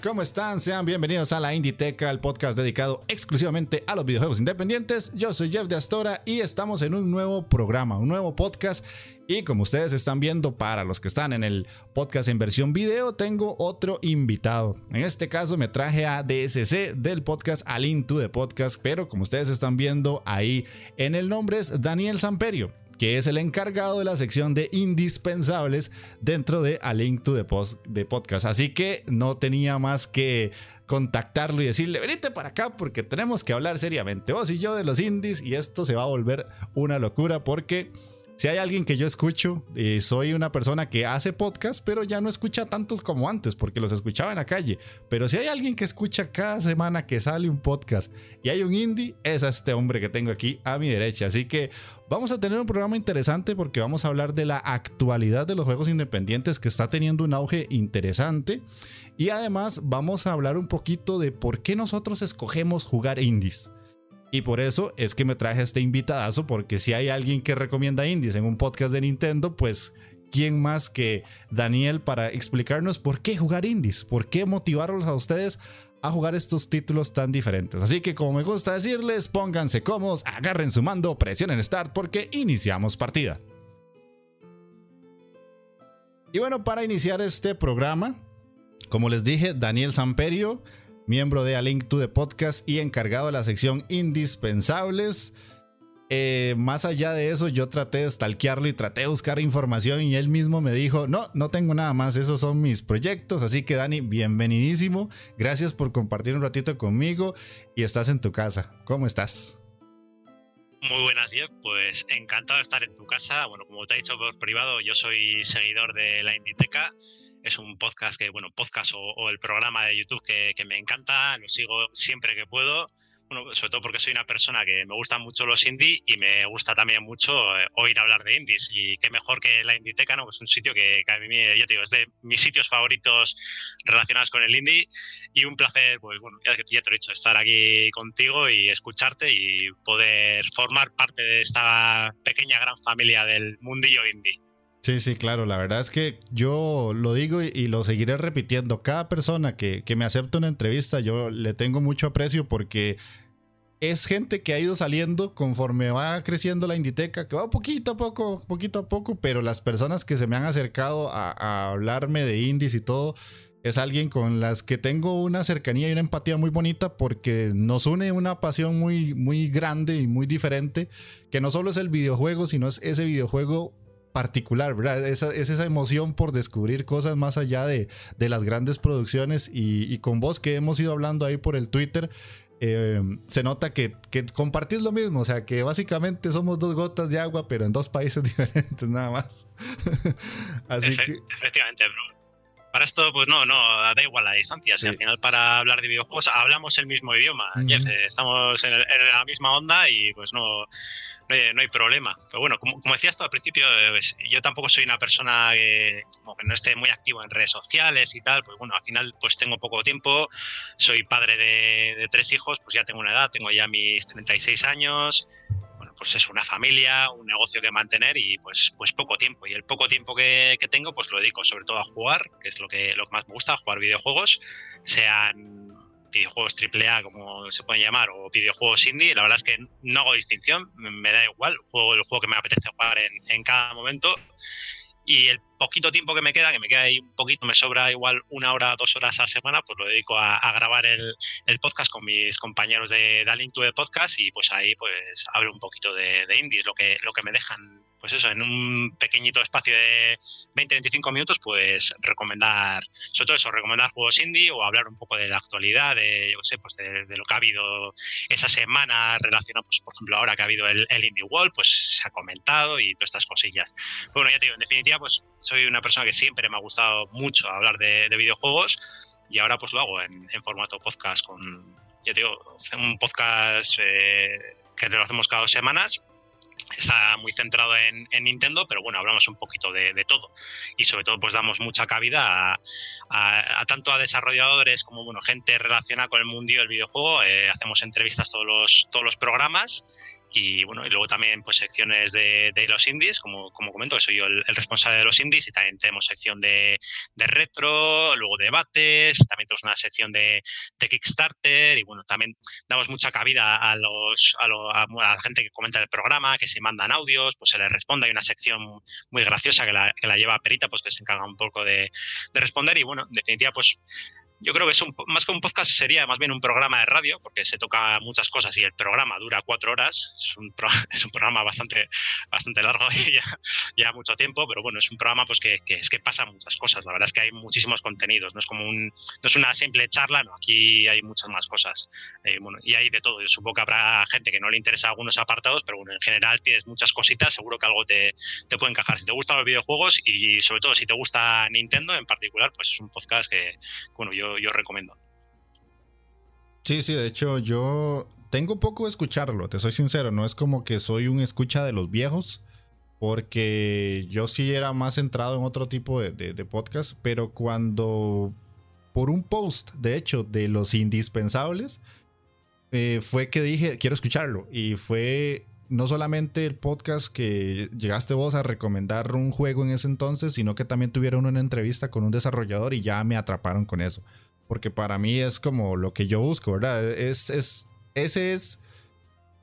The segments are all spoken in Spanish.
¿Cómo están? Sean bienvenidos a la Inditeca, el podcast dedicado exclusivamente a los videojuegos independientes. Yo soy Jeff de Astora y estamos en un nuevo programa, un nuevo podcast. Y como ustedes están viendo, para los que están en el podcast en versión video, tengo otro invitado. En este caso me traje a DSC del podcast Alin to the Podcast, pero como ustedes están viendo ahí en el nombre es Daniel Samperio que es el encargado de la sección de indispensables dentro de A Link to the, Post, de Podcast. Así que no tenía más que contactarlo y decirle, venite para acá porque tenemos que hablar seriamente, vos y yo de los indies y esto se va a volver una locura porque si hay alguien que yo escucho, eh, soy una persona que hace podcast, pero ya no escucha tantos como antes, porque los escuchaba en la calle. Pero si hay alguien que escucha cada semana que sale un podcast y hay un indie, es a este hombre que tengo aquí a mi derecha. Así que vamos a tener un programa interesante porque vamos a hablar de la actualidad de los juegos independientes que está teniendo un auge interesante. Y además vamos a hablar un poquito de por qué nosotros escogemos jugar indies. Y por eso es que me traje este invitadazo, porque si hay alguien que recomienda indies en un podcast de Nintendo, pues quién más que Daniel para explicarnos por qué jugar indies, por qué motivarlos a ustedes a jugar estos títulos tan diferentes. Así que como me gusta decirles, pónganse cómodos, agarren su mando, presionen start porque iniciamos partida. Y bueno, para iniciar este programa, como les dije, Daniel Samperio miembro de A Link to the Podcast y encargado de la sección Indispensables. Eh, más allá de eso, yo traté de stalkearlo y traté de buscar información y él mismo me dijo, no, no tengo nada más, esos son mis proyectos, así que Dani, bienvenidísimo, gracias por compartir un ratito conmigo y estás en tu casa, ¿cómo estás? Muy buenas, Jeff. Pues encantado de estar en tu casa. Bueno, como te he dicho por privado, yo soy seguidor de la Inditeca es un podcast que, bueno, podcast o, el programa de YouTube que, me encanta, lo sigo siempre que puedo. Sobre todo porque soy una persona que me gustan mucho los indie y me gusta también mucho eh, oír hablar de indies. Y qué mejor que la Inditeca, ¿no? Es un sitio que, a mí, ya te digo, es de mis sitios favoritos relacionados con el indie. Y un placer, pues bueno, ya, ya te lo he dicho, estar aquí contigo y escucharte y poder formar parte de esta pequeña gran familia del mundillo indie. Sí, sí, claro. La verdad es que yo lo digo y, lo seguiré repitiendo. Cada persona que, me acepta una entrevista, yo le tengo mucho aprecio porque es gente que ha ido saliendo conforme va creciendo la Inditeca, que va poquito a poco, poquito a poco, pero las personas que se me han acercado a, hablarme de indies y todo, es alguien con las que tengo una cercanía y una empatía muy bonita porque nos une una pasión muy, muy grande y muy diferente, que no solo es el videojuego, sino es ese videojuego particular, ¿verdad? Esa, es esa emoción por descubrir cosas más allá de, las grandes producciones y, con vos que hemos ido hablando ahí por el Twitter. Eh, se nota que, que, compartís lo mismo, o sea que básicamente somos dos gotas de agua, pero en dos países diferentes nada más. Así que... Efectivamente, bro. Para esto, pues no, no, da igual la distancia. Si al final para hablar de videojuegos hablamos el mismo idioma, Jeff, estamos en, en, la misma onda y pues no, no hay, problema. Pero bueno, como, como decías tú al principio, eh, pues, yo tampoco soy una persona que, que, no esté muy activo en redes sociales y tal, pues bueno, al final pues tengo poco tiempo, soy padre de, tres hijos, pues ya tengo una edad, tengo ya mis 36 años, bueno, pues es una familia, un negocio que mantener y pues, pues poco tiempo. Y el poco tiempo que, que tengo, pues lo dedico sobre todo a jugar, que es lo que, lo que más me gusta, jugar videojuegos, sean videojuegos AAA, como se pueden llamar, o videojuegos indie, la verdad es que no hago distinción, me da igual, juego el juego que me apetece jugar en, cada momento. Y el poquito tiempo que me queda, que me queda ahí un poquito, me sobra igual una hora, dos horas a semana, pues lo dedico a, grabar el, podcast con mis compañeros de Darling to the Podcast y pues ahí pues hablo un poquito de, indies, lo que, lo que me dejan pues eso, en un pequeñito espacio de 20-25 minutos, pues recomendar, sobre todo eso, recomendar juegos indie o hablar un poco de la actualidad, de, yo sé, pues de, lo que ha habido esa semana relacionado, pues por ejemplo, ahora que ha habido el, Indie World, pues se ha comentado y todas estas cosillas. Bueno, ya te digo, en definitiva, pues soy una persona que siempre me ha gustado mucho hablar de, videojuegos y ahora pues lo hago en, formato podcast con, ya te digo, un podcast eh, que lo hacemos cada dos semanas está muy centrado en, Nintendo, pero bueno, hablamos un poquito de, todo. Y sobre todo, pues damos mucha cabida a, tanto a desarrolladores como bueno, gente relacionada con el mundo del videojuego. Eh, hacemos entrevistas todos los, todos los programas y bueno, y luego también pues secciones de, los indies, como, como comento, que soy yo el, responsable de los indies, y también tenemos sección de, retro, luego debates, también tenemos una sección de, Kickstarter, y bueno, también damos mucha cabida a los a, la gente que comenta el programa, que se mandan audios, pues se les responde, hay una sección muy graciosa que la, que la lleva Perita, pues que se encarga un poco de, de responder, y bueno, en definitiva, pues yo creo que es un, más que un podcast sería más bien un programa de radio, porque se toca muchas cosas y el programa dura cuatro horas. Es un, es un programa bastante, bastante largo y ya, mucho tiempo, pero bueno, es un programa pues que, es que pasa muchas cosas. La verdad es que hay muchísimos contenidos, no es como un, no es una simple charla, no, aquí hay muchas más cosas. Eh, y hay de todo. Yo supongo que habrá gente que no le interesa algunos apartados, pero bueno, en general tienes muchas cositas, seguro que algo te, te puede encajar. Si te gustan los videojuegos y sobre todo si te gusta Nintendo en particular, pues es un podcast que, bueno, yo yo, recomiendo. Sí, sí, de hecho yo tengo poco de escucharlo, te soy sincero, no es como que soy un escucha de los viejos, porque yo sí era más centrado en otro tipo de, podcast, pero cuando por un post, de hecho, de los indispensables, eh, fue que dije, quiero escucharlo, y fue no solamente el podcast que llegaste vos a recomendar un juego en ese entonces, sino que también tuvieron una entrevista con un desarrollador y ya me atraparon con eso porque para mí es como lo que yo busco, ¿verdad? Es, es, ese es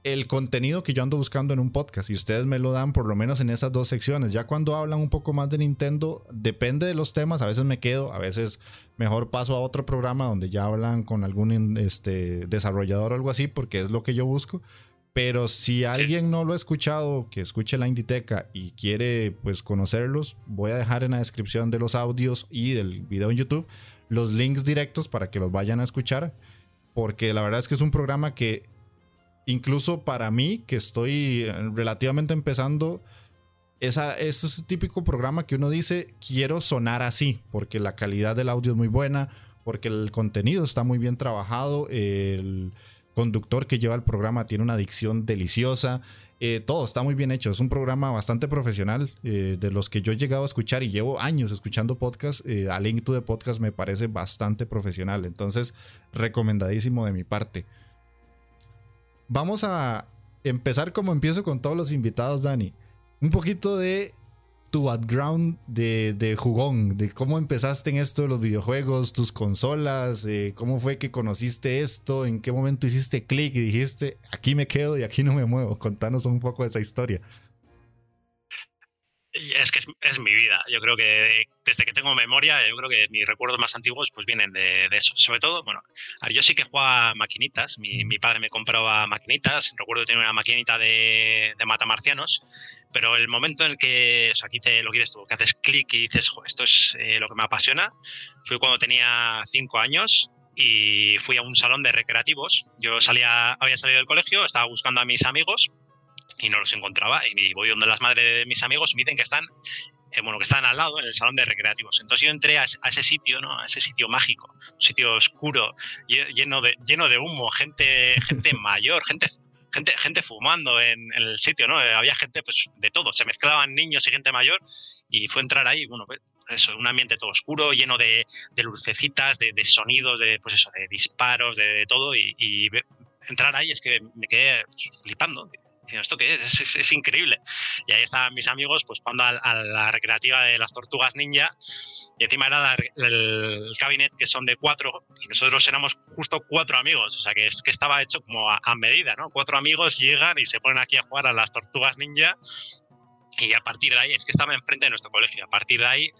el contenido que yo ando buscando en un podcast y ustedes me lo dan por lo menos en esas dos secciones. Ya cuando hablan un poco más de Nintendo, depende de los temas, a veces me quedo, a veces mejor paso a otro programa donde ya hablan con algún este, desarrollador o algo así, porque es lo que yo busco. Pero si alguien no lo ha escuchado, que escuche la Inditeca y quiere pues conocerlos, voy a dejar en la descripción de los audios y del video en YouTube los links directos para que los vayan a escuchar. Porque la verdad es que es un programa que incluso para mí, que estoy relativamente empezando, esa, es ese típico programa que uno dice, quiero sonar así, porque la calidad del audio es muy buena, porque el contenido está muy bien trabajado, el conductor que lleva el programa tiene una dicción deliciosa, eh, todo está muy bien hecho. Es un programa bastante profesional eh, de los que yo he llegado a escuchar y llevo años escuchando podcast. Eh, a Link to the Podcast me parece bastante profesional. Entonces, recomendadísimo de mi parte. Vamos a empezar como empiezo con todos los invitados, Dani. Un poquito de tu background de, jugón, de cómo empezaste en esto de los videojuegos, tus consolas, eh, cómo fue que conociste esto, en qué momento hiciste clic y dijiste, aquí me quedo y aquí no me muevo. Contanos un poco de esa historia. Es que es, mi vida. Yo creo que desde que tengo memoria, yo creo que mis recuerdos más antiguos pues vienen de, eso. Sobre todo, bueno, yo sí que jugaba maquinitas. Mi, padre me compraba maquinitas. Recuerdo tener una maquinita de, de matamarcianos. Pero el momento en el que, o sea, aquí te, lo que dices tú, que haces clic y dices, esto es eh, lo que me apasiona, fue cuando tenía cinco años y fui a un salón de recreativos. Yo salía, había salido del colegio, estaba buscando a mis amigos y no los encontraba. Y voy donde las madres de mis amigos me dicen que están, eh, bueno, que están al lado en el salón de recreativos. Entonces yo entré a, ese sitio, ¿no? A ese sitio mágico, un sitio oscuro, lleno de, lleno de humo, gente, gente mayor, gente gente, gente fumando en, el sitio, ¿no? Había gente pues, de todo, se mezclaban niños y gente mayor y fue entrar ahí, bueno, pues, eso, un ambiente todo oscuro, lleno de, lucecitas, de, sonidos, de, pues eso, de disparos, de, todo y, y, entrar ahí es que me quedé pues, flipando ¿esto qué es? Es, increíble. Y ahí estaban mis amigos pues jugando a, la recreativa de las tortugas ninja y encima era el, cabinet que son de cuatro y nosotros éramos justo cuatro amigos, o sea que es que estaba hecho como a, medida, ¿no? Cuatro amigos llegan y se ponen aquí a jugar a las tortugas ninja y a partir de ahí, es que estaba enfrente de nuestro colegio, a partir de ahí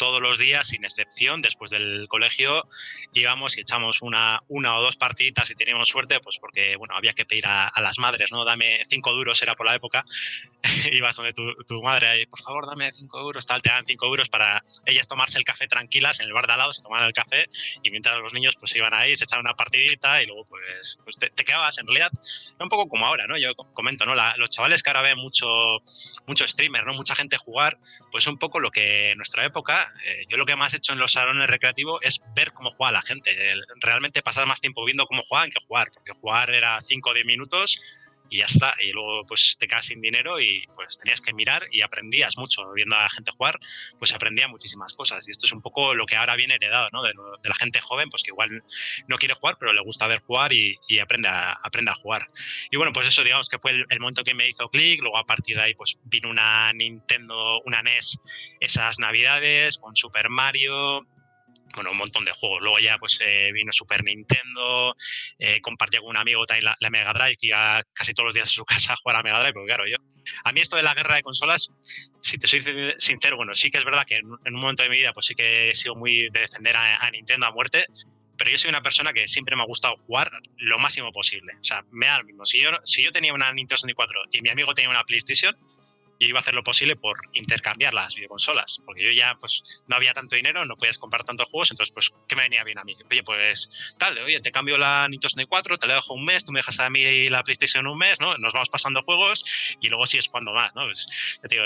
todos los días, sin excepción, después del colegio, íbamos y echamos una, una o dos partiditas y teníamos suerte, pues porque, bueno, había que pedir a, las madres, ¿no? Dame cinco duros, era por la época. Ibas donde tu, tu madre, ahí, por favor, dame cinco euros, tal, te dan cinco euros para ellas tomarse el café tranquilas en el bar de al lado, se tomaban el café y mientras los niños pues iban ahí, se echaban una partidita y luego pues, pues te, quedabas en realidad, un poco como ahora, ¿no? Yo comento, ¿no? los chavales que ahora ven mucho, mucho streamer, ¿no? Mucha gente jugar, pues un poco lo que en nuestra época, eh, yo lo que más he hecho en los salones recreativos es ver cómo juega la gente, realmente pasar más tiempo viendo cómo juegan que jugar, porque jugar era 5 o 10 minutos y ya está. Y luego pues te quedas sin dinero y pues tenías que mirar y aprendías mucho viendo a la gente jugar, pues aprendía muchísimas cosas. Y esto es un poco lo que ahora viene heredado, ¿no? De, la gente joven, pues que igual no quiere jugar, pero le gusta ver jugar y, aprende, a, aprende a jugar. Y bueno, pues eso digamos que fue el, el momento que me hizo clic. Luego a partir de ahí pues vino una Nintendo, una NES esas navidades con Super Mario, bueno, un montón de juegos. Luego ya pues eh, vino Super Nintendo, eh, compartía con un amigo también la, Mega Drive, que iba casi todos los días a su casa a jugar a Mega Drive, porque claro, yo, a mí esto de la guerra de consolas, si te soy sincero, bueno, sí que es verdad que en, un momento de mi vida pues sí que he sido muy de defender a, Nintendo a muerte, pero yo soy una persona que siempre me ha gustado jugar lo máximo posible. O sea, me da lo mismo. Si yo, si yo tenía una Nintendo 64 y mi amigo tenía una PlayStation, yo iba a hacer lo posible por intercambiar las videoconsolas, porque yo ya pues no había tanto dinero, no podías comprar tantos juegos, entonces pues ¿qué me venía bien a mí? Oye, pues tal, oye, te cambio la Nintendo 64, te la dejo un mes, tú me dejas a mí la PlayStation un mes, ¿no? Nos vamos pasando juegos y luego sí es cuando más, ¿no? Pues,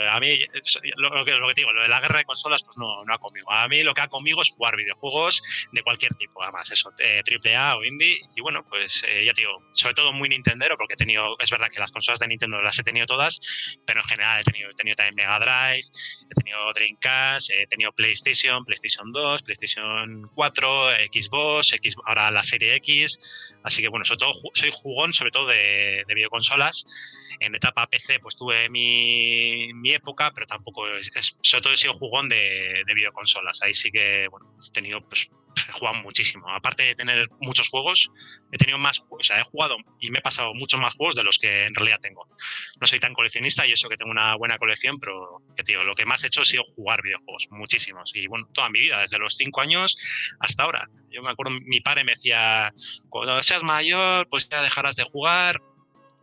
a mí lo, que, lo que digo, lo de la guerra de consolas pues no, no ha conmigo. A mí lo que ha conmigo es jugar videojuegos de cualquier tipo, además eso, triple A o indie y bueno, pues eh, ya te digo, sobre todo muy Nintendero porque he tenido, es verdad que las consolas de Nintendo las he tenido todas, pero en general he tenido, tenido también Mega Drive, he tenido Dreamcast, he tenido PlayStation, PlayStation 2, PlayStation 4, Xbox, X, ahora la serie X. Así que bueno, sobre todo soy jugón sobre todo de, videoconsolas. En etapa PC pues tuve mi, mi época, pero tampoco es, sobre todo he sido jugón de, de videoconsolas. Ahí sí que bueno, he tenido pues he jugado muchísimo. Aparte de tener muchos juegos, he tenido más, o sea, he jugado y me he pasado muchos más juegos de los que en realidad tengo. No soy tan coleccionista y eso que tengo una buena colección, pero tío, lo que más he hecho ha sido jugar videojuegos, muchísimos. Y bueno, toda mi vida, desde los cinco años hasta ahora. Yo me acuerdo, mi padre me decía, cuando seas mayor, pues ya dejarás de jugar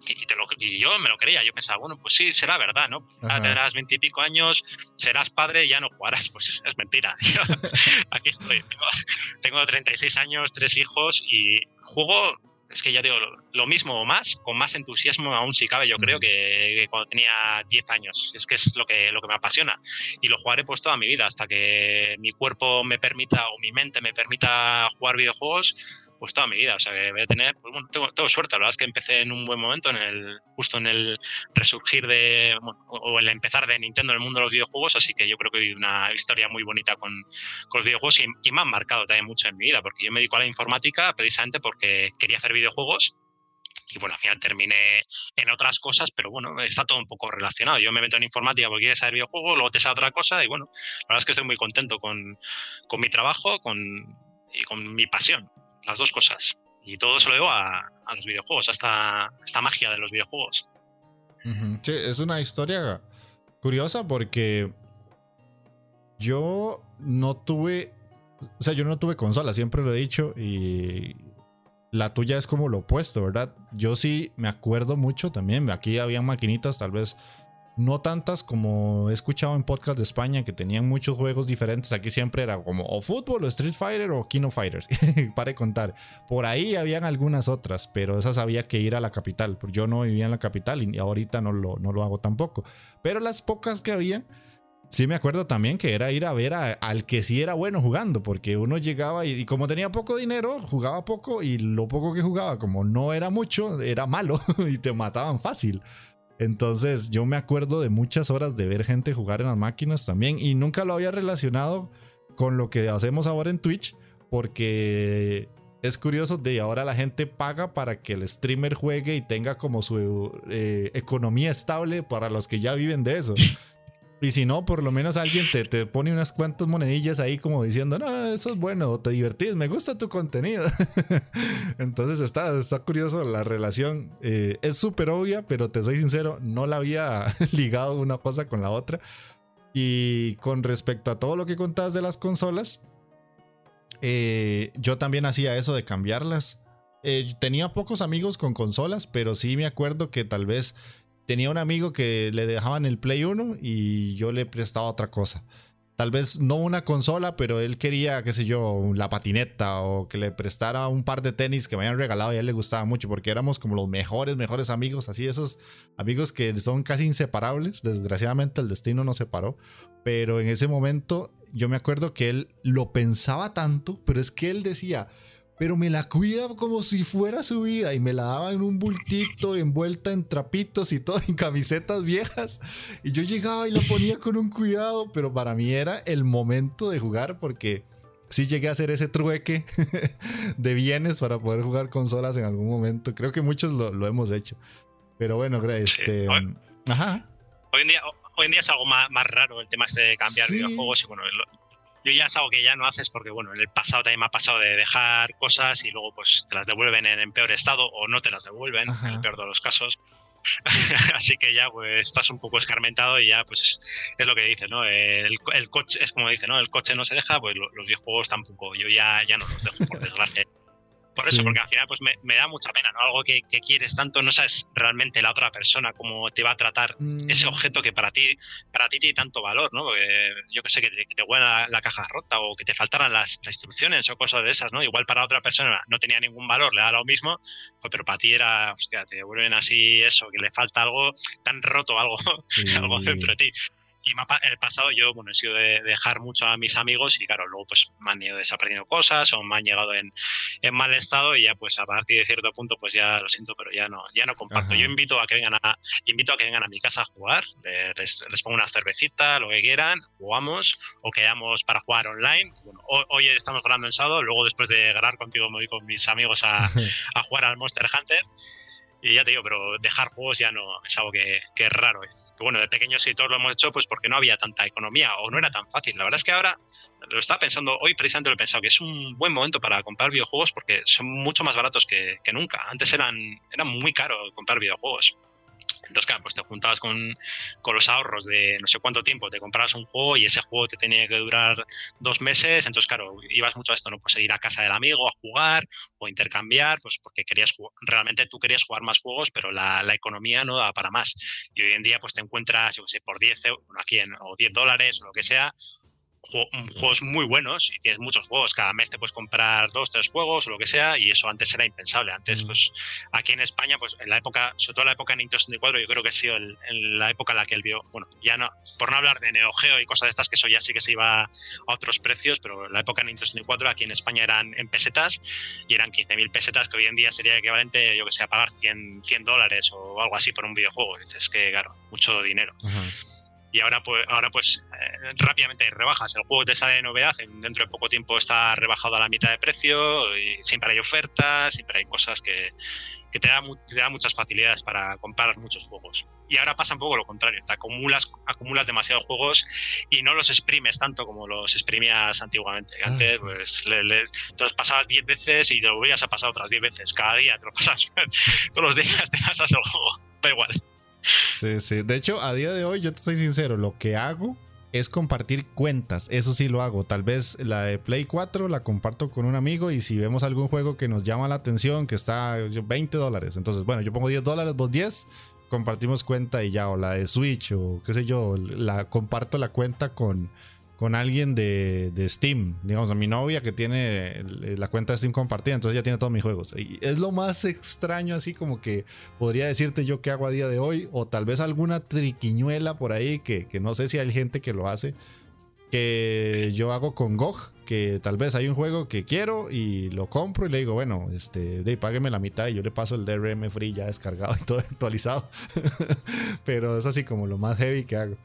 y, yo me lo creía, yo pensaba, bueno, pues sí, será verdad, ¿no? tendrás veintipico años, serás padre y ya no jugarás. Pues es, mentira. aquí estoy. Tengo, tengo 36 años, tres hijos y juego es que ya digo, lo, mismo o más, con más entusiasmo aún si cabe, yo creo, que, cuando tenía 10 años. Es que es lo que, lo que me apasiona. Y lo jugaré pues toda mi vida, hasta que mi cuerpo me permita o mi mente me permita jugar videojuegos, pues toda mi vida. O sea, que voy a tener, pues bueno, tengo, suerte. La verdad es que empecé en un buen momento, en el, justo en el resurgir de, o el empezar de Nintendo en el mundo de los videojuegos, así que yo creo que hay una historia muy bonita con, con los videojuegos y, y, me han marcado también mucho en mi vida, porque yo me dedico a la informática precisamente porque quería hacer videojuegos y bueno, al final terminé en otras cosas, pero bueno, está todo un poco relacionado. Yo me meto en informática porque quiero saber videojuegos, luego te sale otra cosa y bueno, la verdad es que estoy muy contento con, con mi trabajo con, y con mi pasión las dos cosas. Y todo se lo debo a, los videojuegos, a esta, magia de los videojuegos. Sí, es una historia curiosa porque yo no tuve, o sea, yo no tuve consola, siempre lo he dicho, y la tuya es como lo opuesto, ¿verdad? Yo sí me acuerdo mucho también, aquí había maquinitas, tal vez no tantas como he escuchado en podcast de España que tenían muchos juegos diferentes. Aquí siempre era como o fútbol, o Street Fighter o Kino Fighters. Para contar. Por ahí habían algunas otras, pero esas había que ir a la capital. Yo no vivía en la capital y ahorita no lo, no lo hago tampoco. Pero las pocas que había, sí me acuerdo también que era ir a ver al que sí era bueno jugando. Porque uno llegaba y como tenía poco dinero, jugaba poco y lo poco que jugaba, como no era mucho, era malo y te mataban fácil. Entonces yo me acuerdo de muchas horas de ver gente jugar en las máquinas también y nunca lo había relacionado con lo que hacemos ahora en Twitch porque es curioso de ahora la gente paga para que el streamer juegue y tenga como su eh, economía estable para los que ya viven de eso. Y si no, por lo menos alguien te, te, pone unas cuantas monedillas ahí como diciendo, no, eso es bueno, te divertís, me gusta tu contenido. Entonces está, está curioso la relación. Eh, es súper obvia, pero te soy sincero, no la había ligado una cosa con la otra. Y con respecto a todo lo que contabas de las consolas, eh, yo también hacía eso de cambiarlas. Eh, tenía pocos amigos con consolas, pero sí me acuerdo que tal vez tenía un amigo que le dejaban el Play 1 y yo le prestaba otra cosa. Tal vez no una consola, pero él quería, qué sé yo, la patineta o que le prestara un par de tenis que me habían regalado y a él le gustaba mucho porque éramos como los mejores, mejores amigos, así esos amigos que son casi inseparables. Desgraciadamente el destino nos separó, pero en ese momento yo me acuerdo que él lo pensaba tanto, pero es que él decía, pero me la cuida como si fuera su vida y me la daba en un bultito envuelta en trapitos y todo, en camisetas viejas. Y yo llegaba y la ponía con un cuidado, pero para mí era el momento de jugar porque sí llegué a hacer ese trueque de bienes para poder jugar consolas en algún momento. Creo que muchos lo, hemos hecho. Pero bueno, este... Hoy, ajá. Hoy en día... Hoy en día es algo más, raro el tema este de cambiar videojuegos y bueno, yo ya es algo que ya no haces porque, bueno, en el pasado también me ha pasado de dejar cosas y luego pues te las devuelven en, peor estado o no te las devuelven, en el peor de los casos. Así que ya pues estás un poco escarmentado y ya pues es lo que dices, ¿no? El, coche, es como dice, ¿no? El coche no se deja, pues los videojuegos tampoco. Yo ya, ya no los dejo, por desgracia. Por eso, porque al final pues me, da mucha pena, ¿no? Algo que, quieres tanto, no sabes realmente la otra persona cómo te va a tratar ese mm. objeto que para ti, para ti tiene tanto valor, ¿no? Porque yo que sé, que te, que huela la, caja rota o que te faltaran las, instrucciones o cosas de esas, ¿no? Igual para otra persona no tenía ningún valor, le da lo mismo, pero para ti era, hostia, te vuelven así eso, que le falta algo tan roto, algo, algo dentro de ti. Y en el pasado yo, bueno, he sido de dejar mucho a mis amigos y claro, luego pues me han ido desapareciendo cosas o me han llegado en, en, mal estado y ya pues a partir de cierto punto pues ya lo siento, pero ya no, ya no comparto. Yo invito a que vengan a, invito a que vengan a mi casa a jugar, les, les pongo una cervecita, lo que quieran, jugamos o quedamos para jugar online. Bueno, hoy, estamos grabando en sábado, luego después de grabar contigo me voy con mis amigos a, a jugar al Monster Hunter. Y ya te digo, pero dejar juegos ya no es algo que, que es raro. ¿eh? bueno, de pequeños sí todos lo hemos hecho, pues porque no había tanta economía o no era tan fácil. La verdad es que ahora lo estaba pensando, hoy precisamente lo he pensado, que es un buen momento para comprar videojuegos porque son mucho más baratos que, que nunca. Antes eran, eran muy caro comprar videojuegos. Entonces, claro, pues te juntabas con, con, los ahorros de no sé cuánto tiempo, te comprabas un juego y ese juego te tenía que durar dos meses. Entonces, claro, ibas mucho a esto, ¿no? Pues ir a casa del amigo a jugar o intercambiar, pues porque querías realmente tú querías jugar más juegos, pero la, la economía no daba para más. Y hoy en día, pues te encuentras, yo sé, por 10 euros, aquí en, o 10 dólares o lo que sea, juegos muy buenos y tienes muchos juegos. Cada mes te puedes comprar dos, tres juegos o lo que sea y eso antes era impensable. Antes, mm. pues aquí en España, pues en la época, sobre todo la época de Nintendo 64, yo creo que ha sido en la época en la que él vio, bueno, ya no, por no hablar de Neo Geo y cosas de estas, que eso ya sí que se iba a otros precios, pero en la época de Nintendo 64 aquí en España eran en pesetas y eran 15.000 pesetas, que hoy en día sería equivalente, yo que sé, a pagar 100, 100 dólares o algo así por un videojuego. Dices que, claro, mucho dinero y ahora pues, ahora pues eh, rápidamente rebajas. El juego te sale de novedad, dentro de poco tiempo está rebajado a la mitad de precio, y siempre hay ofertas, siempre hay cosas que, que te, dan da muchas facilidades para comprar muchos juegos. Y ahora pasa un poco lo contrario, te acumulas, acumulas demasiados juegos y no los exprimes tanto como los exprimías antiguamente. Ah, Antes pues le, te los pasabas 10 veces y te lo volvías a pasar otras 10 veces. Cada día te lo pasas, todos los días te pasas el juego, da igual. Sí, sí. De hecho, a día de hoy, yo te soy sincero, lo que hago es compartir cuentas. Eso sí lo hago. Tal vez la de Play 4 la comparto con un amigo y si vemos algún juego que nos llama la atención, que está 20 dólares. Entonces, bueno, yo pongo 10 dólares, vos 10, compartimos cuenta y ya. O la de Switch o qué sé yo, la comparto la cuenta con con alguien de, Steam, digamos, a mi novia que tiene la cuenta de Steam compartida, entonces ya tiene todos mis juegos. Es lo más extraño, así como que podría decirte yo qué hago a día de hoy, o tal vez alguna triquiñuela por ahí, que, no sé si hay gente que lo hace, que yo hago con GOG, que tal vez hay un juego que quiero y lo compro y le digo, bueno, este, de, págueme la mitad y yo le paso el DRM free ya descargado y todo actualizado. Pero es así como lo más heavy que hago.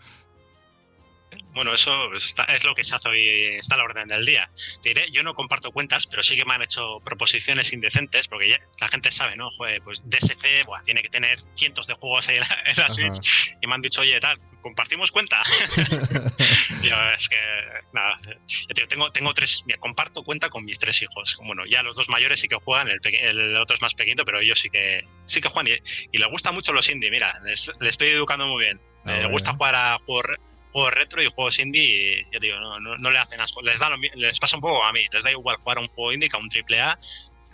Bueno, eso es lo que se hace hoy, está a la orden del día. Te diré, yo no comparto cuentas, pero sí que me han hecho proposiciones indecentes, porque la gente sabe, ¿no? pues DSC buah, tiene que tener cientos de juegos ahí en la, Switch, y me han dicho, oye, tal, compartimos cuenta. yo, es que, nada, tengo, tengo tres, mira, comparto cuenta con mis tres hijos. Bueno, ya los dos mayores sí que juegan, el, otro es más pequeño, pero ellos sí que, sí que juegan y, les gusta mucho los indie, mira, les, estoy educando muy bien. Ah, le gusta jugar a juegos juegos retro y juegos indie, ya digo, no, no, le hacen asco. Les, da les pasa un poco a mí, les da igual jugar a un juego indie que a un triple A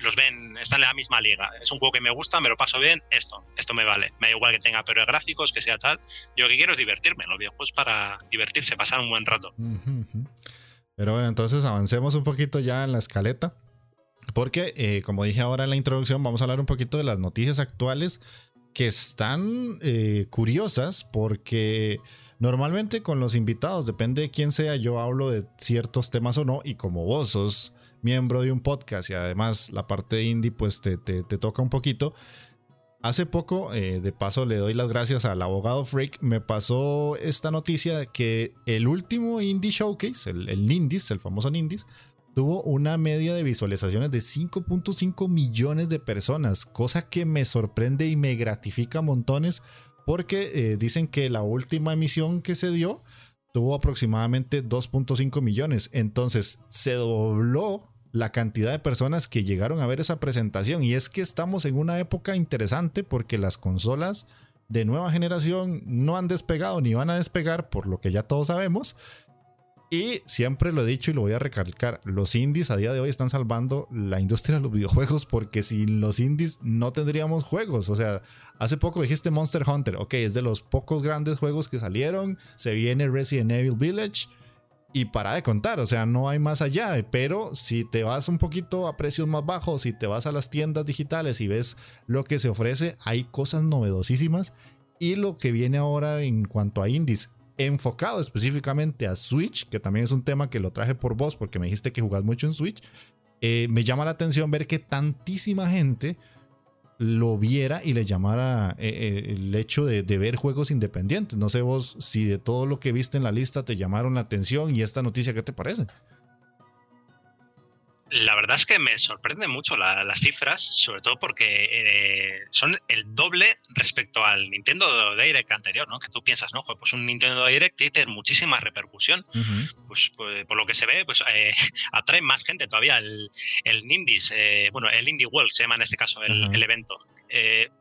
los ven, están en la misma liga. Es un juego que me gusta, me lo paso bien, esto, esto me vale. Me da igual que tenga peores gráficos, que sea tal. Yo lo que quiero es divertirme, los videojuegos para divertirse, pasar un buen rato. Pero bueno, entonces avancemos un poquito ya en la escaleta. Porque, eh, como dije ahora en la introducción, vamos a hablar un poquito de las noticias actuales que están eh, curiosas porque normalmente con los invitados, depende de quién sea, yo hablo de ciertos temas o no y como vos sos miembro de un podcast y además la parte indie pues te, te, toca un poquito. Hace poco, eh, de paso le doy las gracias al abogado Freak, me pasó esta noticia de que el último Indie Showcase, el, el Indies, el famoso Indies, tuvo una media de visualizaciones de 5.5 millones de personas, cosa que me sorprende y me gratifica montones porque eh, dicen que la última emisión que se dio tuvo aproximadamente 2.5 millones, entonces se dobló la cantidad de personas que llegaron a ver esa presentación. Y es que estamos en una época interesante porque las consolas de nueva generación no han despegado ni van a despegar por lo que ya todos sabemos y siempre lo he dicho y lo voy a recalcar, los indies a día de hoy están salvando la industria de los videojuegos porque sin los indies no tendríamos juegos. O sea, hace poco dijiste Monster Hunter, ok, es de los pocos grandes juegos que salieron, se viene Resident Evil Village. Y para de contar, o sea, no hay más allá, pero si te vas un poquito a precios más bajos, si te vas a las tiendas digitales y ves lo que se ofrece, hay cosas novedosísimas. Y lo que viene ahora en cuanto a indies enfocado específicamente a Switch, que también es un tema que lo traje por vos porque me dijiste que jugás mucho en Switch, eh, me llama la atención ver que tantísima gente lo viera y le llamara eh, eh, el hecho de, de, ver juegos independientes. No sé vos si de todo lo que viste en la lista te llamaron la atención y esta noticia, ¿qué te parece? La verdad es que me sorprende mucho las cifras, sobre todo porque eh, son el doble respecto al Nintendo Direct anterior, ¿no? Que tú piensas, ¿no? Pues un Nintendo Direct tiene muchísima repercusión. pues, pues, por lo que se ve, pues eh, atrae más gente todavía. El, el Indies, eh, bueno, el Indie World se llama en este caso el, el evento.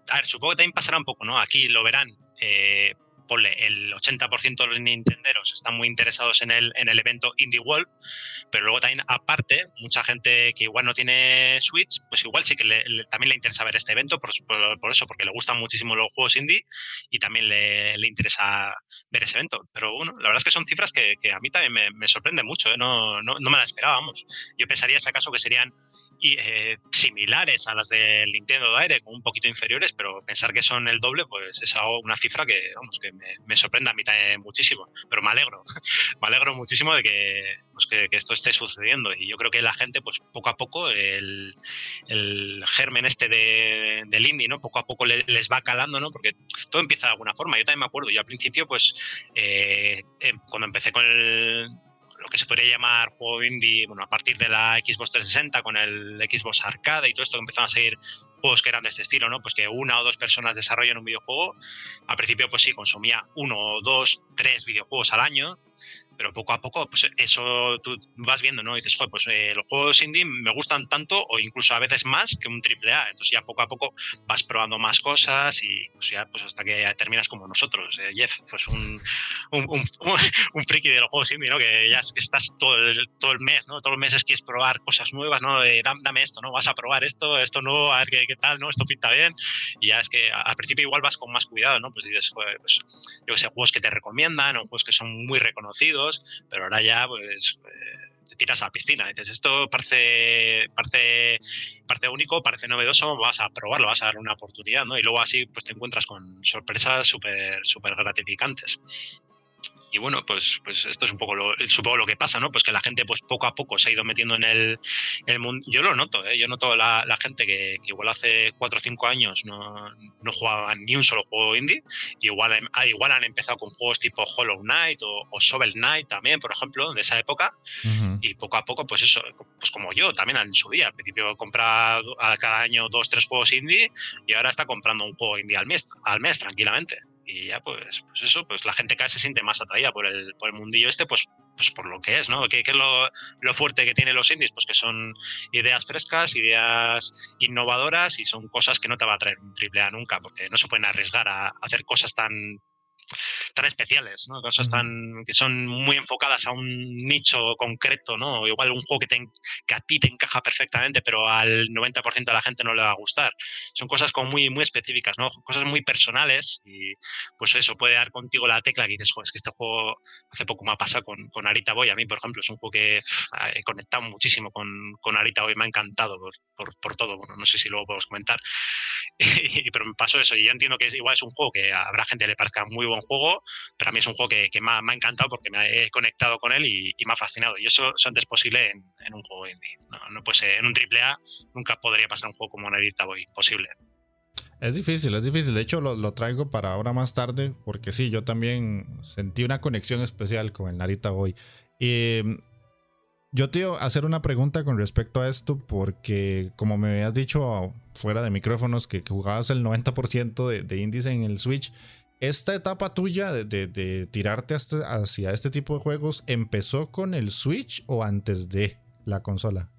a ver, supongo que también pasará un poco, ¿no? Aquí lo verán el 80% de los nintenderos están muy interesados en el, en el evento Indie World, pero luego también aparte, mucha gente que igual no tiene Switch, pues igual sí que también le interesa ver este evento, por, por, eso, porque le gustan muchísimo los juegos indie y también le, le, interesa ver ese evento. Pero bueno, la verdad es que son cifras que, a mí también me, me sorprende mucho, ¿eh? no, no, no, me las esperábamos. Yo pensaría, si acaso, que serían eh, similares a las del Nintendo Direct, un poquito inferiores, pero pensar que son el doble, pues es una cifra que, vamos, que me, sorprende a mí también muchísimo. Pero me alegro, me alegro muchísimo de pues que, esto esté sucediendo. Y yo creo que la gente, pues poco a poco, el, el germen este de, del indie, ¿no? Poco a poco les va calando, ¿no? Porque todo empieza de alguna forma. Yo también me acuerdo, yo al principio, pues, eh, em, cuando empecé con el lo que se podría llamar juego indie, bueno, a partir de la Xbox 360 con el Xbox Arcade y todo esto, empezaron a seguir juegos que eran de este estilo, ¿no? Pues que una o dos personas desarrollan un videojuego. Al principio, pues sí, consumía uno dos, tres videojuegos al año pero poco a poco, pues eso tú vas viendo, ¿no? Y dices, joder, pues eh, los juegos indie me gustan tanto o incluso a veces más que un triple A. Entonces ya poco a poco vas probando más cosas y pues ya pues hasta que terminas como nosotros, eh, Jeff, pues un, un, un, un, friki de los juegos indie, ¿no? Que ya estás todo el, todo el mes, ¿no? Todos los meses quieres probar cosas nuevas, ¿no? dame esto, ¿no? Vas a probar esto, esto no, a ver qué, qué, tal, ¿no? Esto pinta bien. Y ya es que al principio igual vas con más cuidado, ¿no? Pues dices, joder, pues yo sé, juegos que te recomiendan o juegos que son muy reconocidos pero ahora ya pues eh, te tiras a la piscina. Dices, esto parece, parece, parece único, parece novedoso, vas a probarlo, vas a dar una oportunidad, ¿no? Y luego así pues te encuentras con sorpresas súper súper gratificantes. Y bueno, pues, pues esto es un poco lo, supongo lo que pasa, ¿no? Pues que la gente pues poco a poco se ha ido metiendo en el, el mundo. Yo lo noto, ¿eh? Yo noto la, la gente que, que, igual hace 4 o 5 años no, no jugaba ni un solo juego indie. Igual, ah, igual han empezado con juegos tipo Hollow Knight o, o Shovel Knight también, por ejemplo, de esa época. Uh -huh. Y poco a poco, pues eso, pues como yo también en su día. Al principio compraba cada año dos, tres juegos indie y ahora está comprando un juego indie al mes, al mes tranquilamente y ya pues, pues eso, pues la gente cada vez se siente más atraída por el, por el mundillo este, pues, pues por lo que es, ¿no? ¿Qué, qué es lo, lo, fuerte que tienen los indies? Pues que son ideas frescas, ideas innovadoras y son cosas que no te va a traer un triple A nunca, porque no se pueden arriesgar a hacer cosas tan tan especiales, ¿no? Cosas tan que son muy enfocadas a un nicho concreto, ¿no? Igual un juego que, te, que a ti te encaja perfectamente, pero al 90% de la gente no le va a gustar. Son cosas como muy, muy específicas, ¿no? Cosas muy personales y pues eso puede dar contigo la tecla que dices, joder, es que este juego hace poco me ha pasado con, con Arita Boy. A mí, por ejemplo, es un juego que he conectado muchísimo con, con Arita Boy, me ha encantado por, por, todo. Bueno, no sé si luego podemos comentar, pero me pasó eso y yo entiendo que igual es un juego que habrá gente que le parezca muy buen juego, pero a mí es un juego que, me, ha, encantado porque me he conectado con él y, me ha fascinado. Y eso, eso antes posible en, un juego indie. No, pues en un AAA nunca podría pasar un juego como Narita Boy, imposible. Es difícil, es difícil. De hecho, lo, traigo para ahora más tarde, porque sí, yo también sentí una conexión especial con el Narita Boy. Y mm, yo te iba a hacer una pregunta con respecto a esto, porque como me habías dicho fuera de micrófonos que, jugabas el 90% de, de indies en el Switch, esta etapa tuya de, tirarte hacia este tipo de juegos empezó con el Switch o antes de la consola?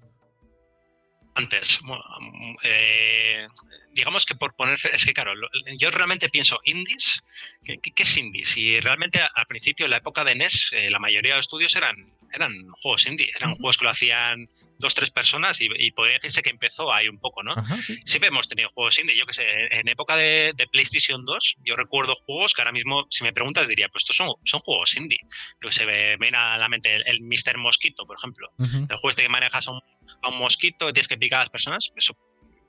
Antes. Eh, digamos que por poner. Es que, claro, yo realmente pienso indies. ¿Qué, es indies? Y realmente al principio, en la época de NES, eh, la mayoría de los estudios eran, eran juegos indie. Eran juegos que lo hacían dos, tres personas y, podría decirse que empezó ahí un poco, ¿no? Siempre hemos tenido juegos indie, yo que sé, en época de, PlayStation 2, yo recuerdo juegos que ahora mismo, si me preguntas, diría, pues estos son, son juegos indie. Lo que se ve, viene a la mente el, Mr. Mosquito, por ejemplo. El juego este que manejas a un, a un mosquito, tienes que picar a las personas, eso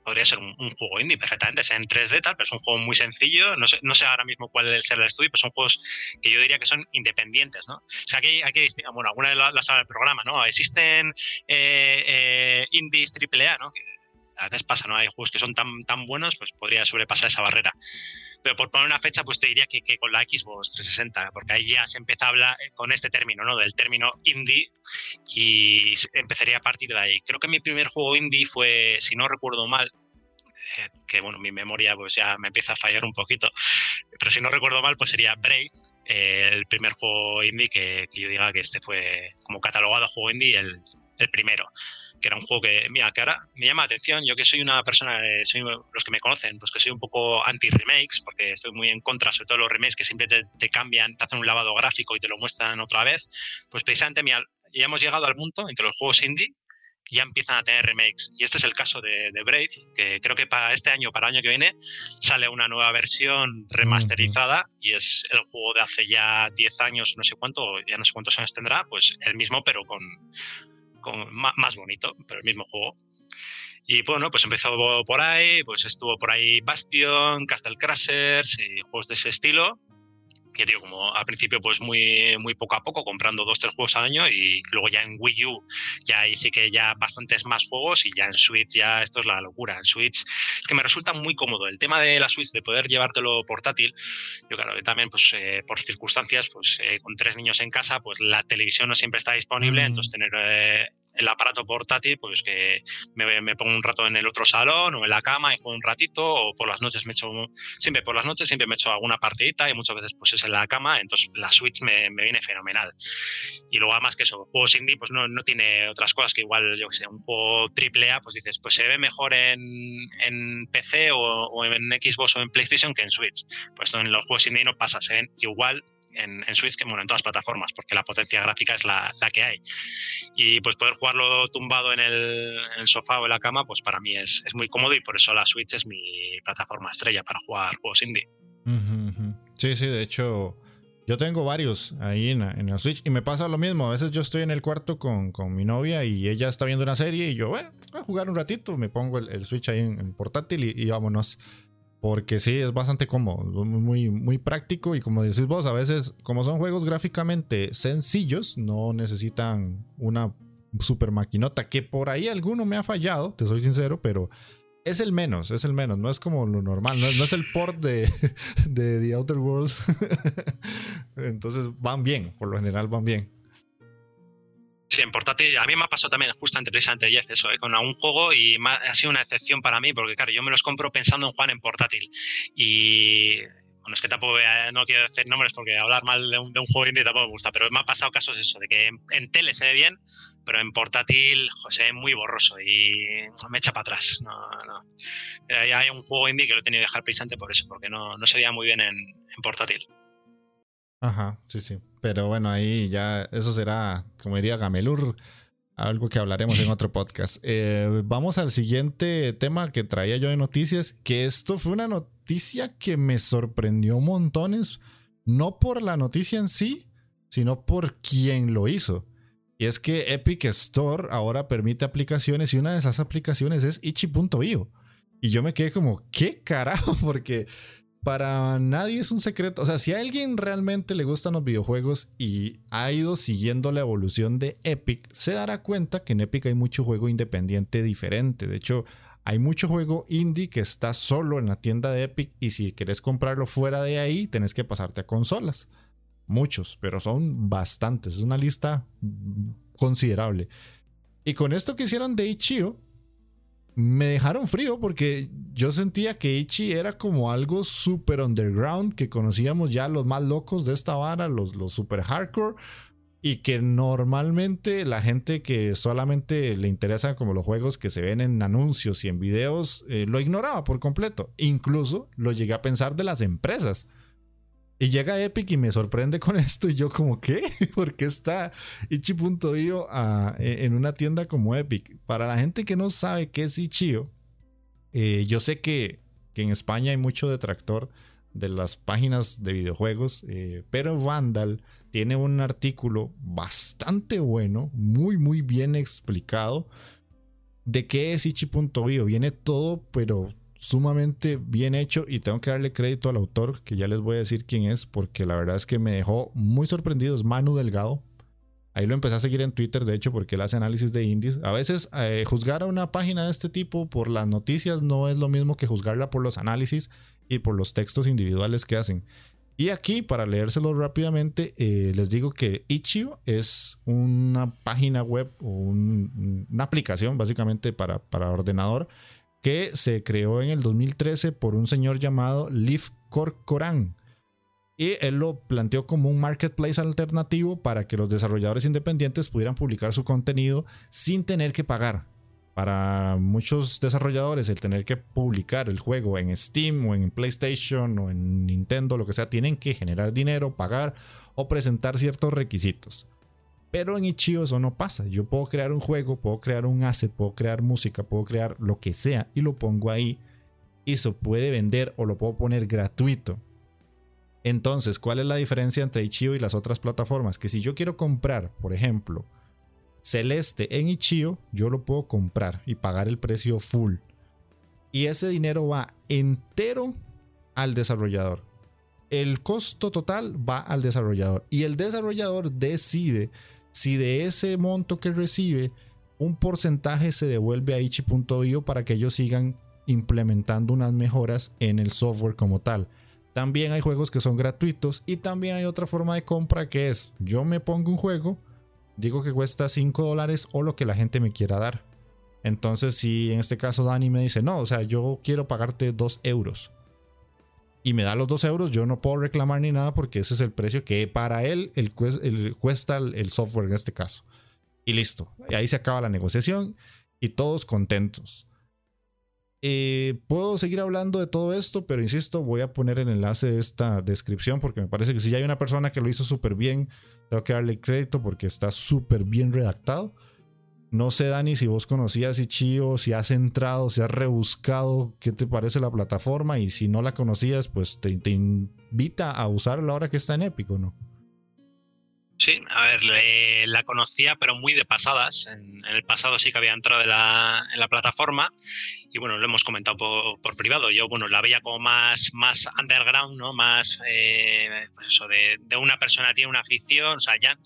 podría ser un, juego indie perfectamente, sea en 3D tal, pero es un juego muy sencillo. No sé, no sé ahora mismo cuál es el estudio, pero son juegos que yo diría que son independientes, ¿no? O sea, aquí hay que bueno, alguna de las del programa, ¿no? Existen eh, eh, indies AAA, ¿no? A veces pasa, ¿no? Hay juegos que son tan, tan buenos, pues podría sobrepasar esa barrera. Pero por poner una fecha, pues te diría que, que, con la Xbox 360, porque ahí ya se empieza a hablar con este término, ¿no? Del término indie y empezaría a partir de ahí. Creo que mi primer juego indie fue, si no recuerdo mal, eh, que bueno, mi memoria pues ya me empieza a fallar un poquito, pero si no recuerdo mal, pues sería Brave, eh, el primer juego indie que, que, yo diga que este fue como catalogado juego indie el, el primero que era un juego que, mira, que ahora me llama la atención, yo que soy una persona, soy los que me conocen, pues que soy un poco anti-remakes, porque estoy muy en contra, sobre todo los remakes que siempre te, cambian, te hacen un lavado gráfico y te lo muestran otra vez, pues precisamente, mira, ya hemos llegado al punto en que los juegos indie ya empiezan a tener remakes. Y este es el caso de, Brave, que creo que para este año, para el año que viene, sale una nueva versión remasterizada y es el juego de hace ya 10 años, no sé cuánto, ya no sé cuántos años tendrá, pues el mismo, pero con, más bonito, pero el mismo juego. Y bueno, pues empezó por ahí, pues estuvo por ahí Bastion, Castle Crashers y juegos de ese estilo que digo, como al principio pues muy, muy poco a poco, comprando dos, tres juegos al año y luego ya en Wii U ya ahí sí que ya bastantes más juegos y ya en Switch ya esto es la locura. En Switch es que me resulta muy cómodo. El tema de la Switch, de poder llevártelo portátil, yo claro, también pues eh, por circunstancias, pues eh, con tres niños en casa, pues la televisión no siempre está disponible, entonces tener eh, el aparato portátil, pues que me, me, pongo un rato en el otro salón o en la cama y juego un ratito o por las noches me echo, siempre por las noches siempre me echo alguna partidita y muchas veces pues es en la cama, entonces la Switch me, me viene fenomenal. Y luego además que eso, juegos indie pues no, no tiene otras cosas que igual, yo que sé, un juego triple A, pues dices, pues se ve mejor en, en PC o, o, en Xbox o en PlayStation que en Switch. Pues en los juegos indie no pasa, se ven igual en, en, Switch que bueno, en todas las plataformas, porque la potencia gráfica es la, la que hay. Y pues poder jugarlo tumbado en el, en el, sofá o en la cama, pues para mí es, es, muy cómodo y por eso la Switch es mi plataforma estrella para jugar juegos indie. Sí, sí, de hecho, yo tengo varios ahí en, en, la Switch y me pasa lo mismo. A veces yo estoy en el cuarto con, con mi novia y ella está viendo una serie y yo, bueno, voy a jugar un ratito, me pongo el, el Switch ahí en, en portátil y, y, vámonos. Porque sí, es bastante cómodo, muy, muy práctico y como decís vos, a veces como son juegos gráficamente sencillos, no necesitan una super maquinota, que por ahí alguno me ha fallado, te soy sincero, pero es el menos, es el menos, no es como lo normal, no es, el port de The Outer Worlds. Entonces van bien, por lo general van bien. Sí, en portátil, a mí me ha pasado también justamente precisamente Jeff eso, ¿eh? con algún juego y ha sido una excepción para mí porque claro, yo me los compro pensando en jugar en portátil y bueno, es que tampoco no quiero decir nombres porque hablar mal de un, de un, juego indie tampoco me gusta, pero me ha pasado casos eso, de que en, tele se ve bien, pero en portátil, José, es muy borroso y me echa para atrás. No, no. Hay un juego indie que lo he tenido que dejar precisamente por eso, porque no, no se veía muy bien en, en portátil. Ajá, sí, sí. Pero bueno, ahí ya, eso será, como diría Gamelur, algo que hablaremos en otro podcast. Eh, vamos al siguiente tema que traía yo de noticias, que esto fue una noticia que me sorprendió montones, no por la noticia en sí, sino por quien lo hizo. Y es que Epic Store ahora permite aplicaciones y una de esas aplicaciones es itchy.io. Y yo me quedé como, ¿qué carajo? Porque para nadie es un secreto. O sea, si a alguien realmente le gustan los videojuegos y ha ido siguiendo la evolución de Epic, se dará cuenta que en Epic hay mucho juego independiente diferente. De hecho, hay mucho juego indie que está solo en la tienda de Epic y si querés comprarlo fuera de ahí, tenés que pasarte a consolas. Muchos, pero son bastantes. Es una lista considerable. Y con esto que hicieron de Ichio, me dejaron frío porque yo sentía que Ichi era como algo super underground, que conocíamos ya los más locos de esta vara, los, los super hardcore, y que normalmente la gente que solamente le interesan como los juegos que se ven en anuncios y en videos, eh, lo ignoraba por completo. Incluso lo llegué a pensar de las empresas. Y llega Epic y me sorprende con esto. Y yo, como, ¿qué? ¿Por qué está Ichi.io e, en una tienda como Epic? Para la gente que no sabe qué es Ichio, eh, yo sé que, en España hay mucho detractor de las páginas de videojuegos, eh, pero Vandal tiene un artículo bastante bueno, muy, muy bien explicado de qué es Ichi.io. Viene todo, pero sumamente bien hecho y tengo que darle crédito al autor, que ya les voy a decir quién es, porque la verdad es que me dejó muy sorprendido, es Manu Delgado. Ahí lo empecé a seguir en Twitter, de hecho, porque él hace análisis de indies. A veces eh, juzgar a una página de este tipo por las noticias no es lo mismo que juzgarla por los análisis y por los textos individuales que hacen. Y aquí, para leérselo rápidamente, eh, les digo que Ichio es una página web o una aplicación básicamente para, para ordenador que se creó en el 2013 por un señor llamado Leaf Corcoran. Y él lo planteó como un marketplace alternativo para que los desarrolladores independientes pudieran publicar su contenido sin tener que pagar. Para muchos desarrolladores el tener que publicar el juego en Steam o en PlayStation o en Nintendo, lo que sea, tienen que generar dinero, pagar o presentar ciertos requisitos. Pero en Ichio eso no pasa. Yo puedo crear un juego, puedo crear un asset, puedo crear música, puedo crear lo que sea y lo pongo ahí y se puede vender o lo puedo poner gratuito. Entonces, ¿cuál es la diferencia entre Ichio y las otras plataformas? Que si yo quiero comprar, por ejemplo, Celeste en Ichio, yo lo puedo comprar y pagar el precio full. Y ese dinero va entero al desarrollador. El costo total va al desarrollador. Y el desarrollador decide si de ese monto que recibe, un porcentaje se devuelve a Ichi.io para que ellos sigan implementando unas mejoras en el software como tal. También hay juegos que son gratuitos y también hay otra forma de compra que es yo me pongo un juego, digo que cuesta 5 dólares o lo que la gente me quiera dar. Entonces si en este caso Dani me dice, no, o sea, yo quiero pagarte 2 euros y me da los 2 euros, yo no puedo reclamar ni nada porque ese es el precio que para él el, cuesta el, software en este caso. Y listo. Y ahí se acaba la negociación y todos contentos. Eh, puedo seguir hablando de todo esto, pero insisto, voy a poner el enlace de esta descripción porque me parece que si hay una persona que lo hizo súper bien, tengo que darle crédito porque está súper bien redactado. No sé, Dani, si vos conocías Ichio, si has entrado, si has rebuscado, qué te parece la plataforma y si no la conocías, pues te, te invita a usarla ahora que está en Épico, ¿no? Sí, a ver, la conocía, pero muy de pasadas. En, el pasado sí que había entrado en la, plataforma y bueno, lo hemos comentado por, privado. Yo, bueno, la veía como más, más underground, ¿no? Más, eh, pues eso, de, una persona tiene una afición, o sea, ya,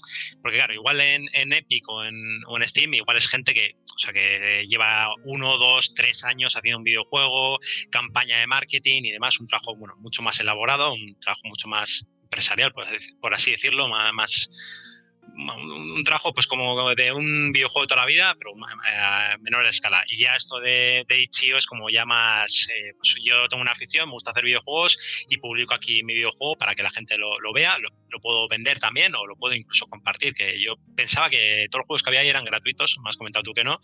porque claro, igual en, en Epic o en, o en, Steam, igual es gente que, o sea, que lleva uno, dos, tres años haciendo un videojuego, campaña de marketing y demás, un trabajo, bueno, mucho más elaborado, un trabajo mucho más empresarial, por así decirlo, más, un trabajo pues como de un videojuego de toda la vida, pero a menor escala. Y ya esto de, de Ichio es como ya más, eh, pues yo tengo una afición, me gusta hacer videojuegos y publico aquí mi videojuego para que la gente lo, vea, lo, puedo vender también o lo puedo incluso compartir, que yo pensaba que todos los juegos que había ahí eran gratuitos, me has comentado tú que no,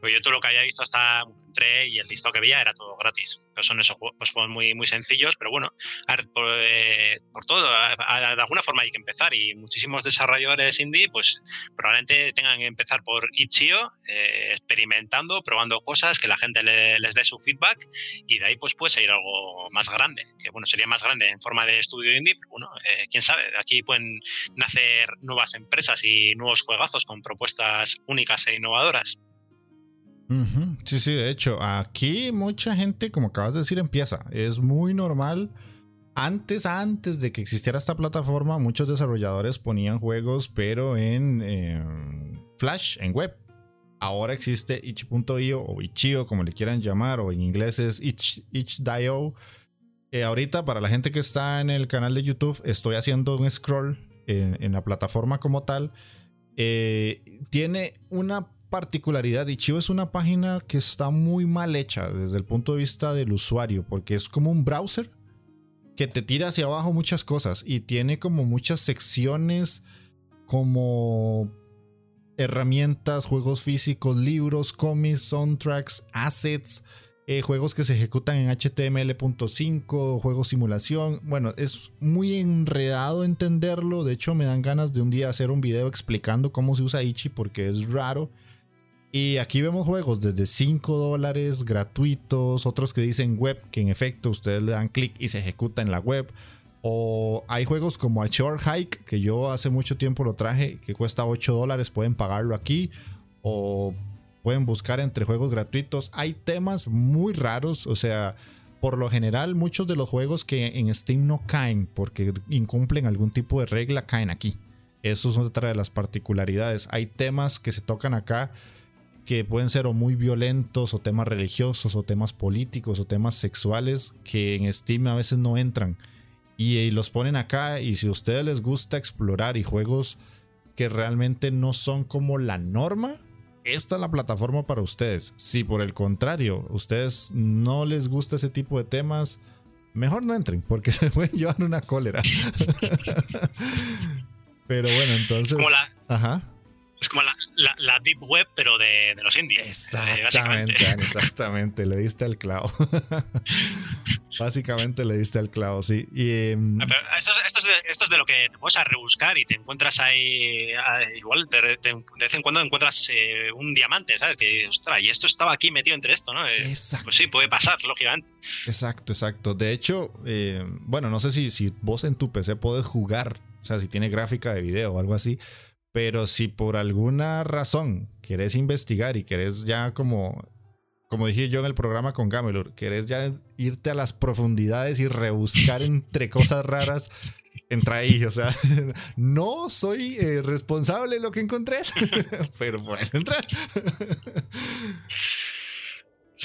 pero yo todo lo que había visto hasta entré y el listo que veía era todo gratis. pero son esos juegos, pues, juegos muy, muy sencillos, pero bueno, por, eh, por, todo, de alguna forma hay que empezar y muchísimos desarrolladores indie pues probablemente tengan que empezar por itch.io, eh, experimentando, probando cosas, que la gente les dé su feedback y de ahí pues puede salir algo más grande, que bueno, sería más grande en forma de estudio indie, pero bueno, eh, quién sabe, aquí pueden nacer nuevas empresas y nuevos juegazos con propuestas únicas e innovadoras. Sí, sí, de hecho, aquí mucha gente, como acabas de decir, empieza. Es muy normal. Antes, antes de que existiera esta plataforma, muchos desarrolladores ponían juegos, pero en Flash, en web. Ahora existe itch.io o itch.io, como le quieran llamar, o en inglés es itch.io. Eh, ahorita, para la gente que está en el canal de YouTube, estoy haciendo un scroll en, la plataforma como tal. Eh, tiene una particularidad. y Chivo es una página que está muy mal hecha desde el punto de vista del usuario, porque es como un browser que te tira hacia abajo muchas cosas y tiene como muchas secciones como herramientas, juegos físicos, libros, cómics, soundtracks, assets, eh, juegos que se ejecutan en HTML.5, juegos simulación. Bueno, es muy enredado entenderlo. De hecho, me dan ganas de un día hacer un video explicando cómo se usa Ichi porque es raro y aquí vemos juegos desde 5 dólares gratuitos, otros que dicen web, que en efecto ustedes le dan clic y se ejecuta en la web. O hay juegos como a Short Hike, que yo hace mucho tiempo lo traje, que cuesta 8 dólares, pueden pagarlo aquí. O pueden buscar entre juegos gratuitos. Hay temas muy raros, o sea, por lo general muchos de los juegos que en Steam no caen porque incumplen algún tipo de regla caen aquí. Eso es otra de las particularidades. Hay temas que se tocan acá que pueden ser o muy violentos o temas religiosos o temas políticos o temas sexuales que en Steam a veces no entran y, los ponen acá y si a ustedes les gusta explorar y juegos que realmente no son como la norma, esta es la plataforma para ustedes. Si por el contrario, ustedes no les gusta ese tipo de temas, mejor no entren porque se pueden llevar una cólera. Pero bueno, entonces... Ajá. Es como la, la, deep web, pero de, los indies. Eh, exactamente, exactamente. Le diste al clavo. básicamente le diste al clavo, sí. Y, em, ah, esto, es de, lo que te puedes a rebuscar y te encuentras ahí. Ah, igual de, vez en cuando encuentras eh, un diamante, ¿sabes? Que, ostras, y esto estaba aquí metido entre esto, ¿no? Eh, exacto. Pues sí, puede pasar, lógicamente. Exacto, exacto. De hecho, bueno, no sé si, si vos en tu PC puedes jugar, o sea, si tiene gráfica de video o algo así pero si por alguna razón querés investigar y querés ya como, como dije yo en el programa con Gamelur, querés ya irte a las profundidades y rebuscar entre cosas raras, entra ahí. O sea, no soy eh, responsable de lo que encontrés, pero puedes entrar.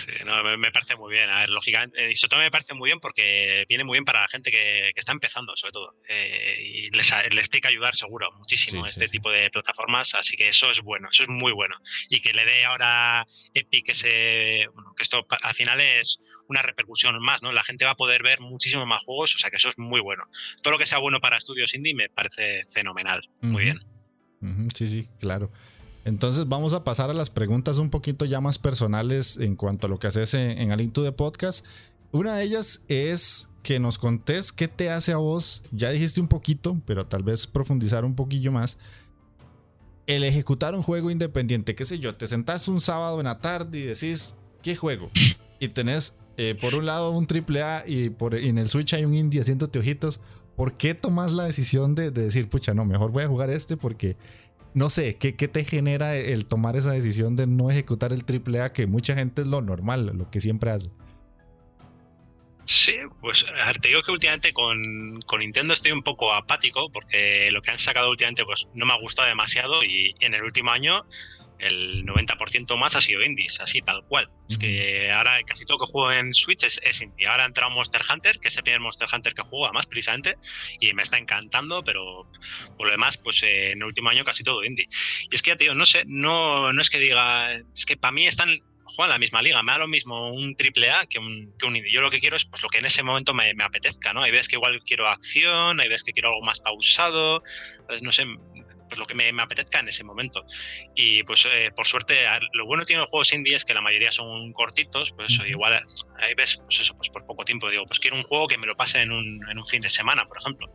Sí, no, me, parece muy bien. A ver, lógicamente, y sobre todo me parece muy bien porque viene muy bien para la gente que, está empezando, sobre todo. Eh, y les, les, tiene que ayudar seguro muchísimo este tipo de plataformas, así que eso es bueno, eso es muy bueno. Y que le dé ahora Epic ese, bueno, que esto al final es una repercusión más, ¿no? La gente va a poder ver muchísimos más juegos, o sea que eso es muy bueno. Todo lo que sea bueno para estudios indie me parece fenomenal, muy bien. Sí, sí, claro. Entonces vamos a pasar a las preguntas un poquito ya más personales en cuanto a lo que haces en, en Alinto de Podcast. Una de ellas es que nos contés qué te hace a vos, ya dijiste un poquito, pero tal vez profundizar un poquillo más, el ejecutar un juego independiente, qué sé yo, te sentás un sábado en la tarde y decís, ¿qué juego? Y tenés eh, por un lado un AAA y, por, en el Switch hay un indie haciéndote ojitos, ¿por qué tomas la decisión de, de decir, pucha, no, mejor voy a jugar este porque no sé, ¿qué, te genera el tomar esa decisión de no ejecutar el AAA que mucha gente es lo normal, lo que siempre hace? Sí, pues te digo que últimamente con, con, Nintendo estoy un poco apático porque lo que han sacado últimamente pues no me ha gustado demasiado y en el último año el 90% más ha sido indies, así tal cual. Es que ahora casi todo que juego en Switch es, indie. Ahora ha entrado Monster Hunter, que es el primer Monster Hunter que juego, más precisamente, y me está encantando, pero por lo demás, pues eh, en el último año casi todo indie. Y es que ya, tío, no sé, no, no es que diga, es que para mí están juegan la misma liga. Me da lo mismo un triple A que un, que un indie. Yo lo que quiero es pues, lo que en ese momento me, me, apetezca, ¿no? Hay veces que igual quiero acción, hay veces que quiero algo más pausado, pues, no sé, pues lo que me, apetezca en ese momento. Y pues eh, por suerte, lo bueno que tienen los juegos indie es que la mayoría son cortitos, pues eso, igual hay veces, pues eso, pues tiempo. Digo, pues quiero un juego que me lo pase en un, en un fin de semana, por ejemplo.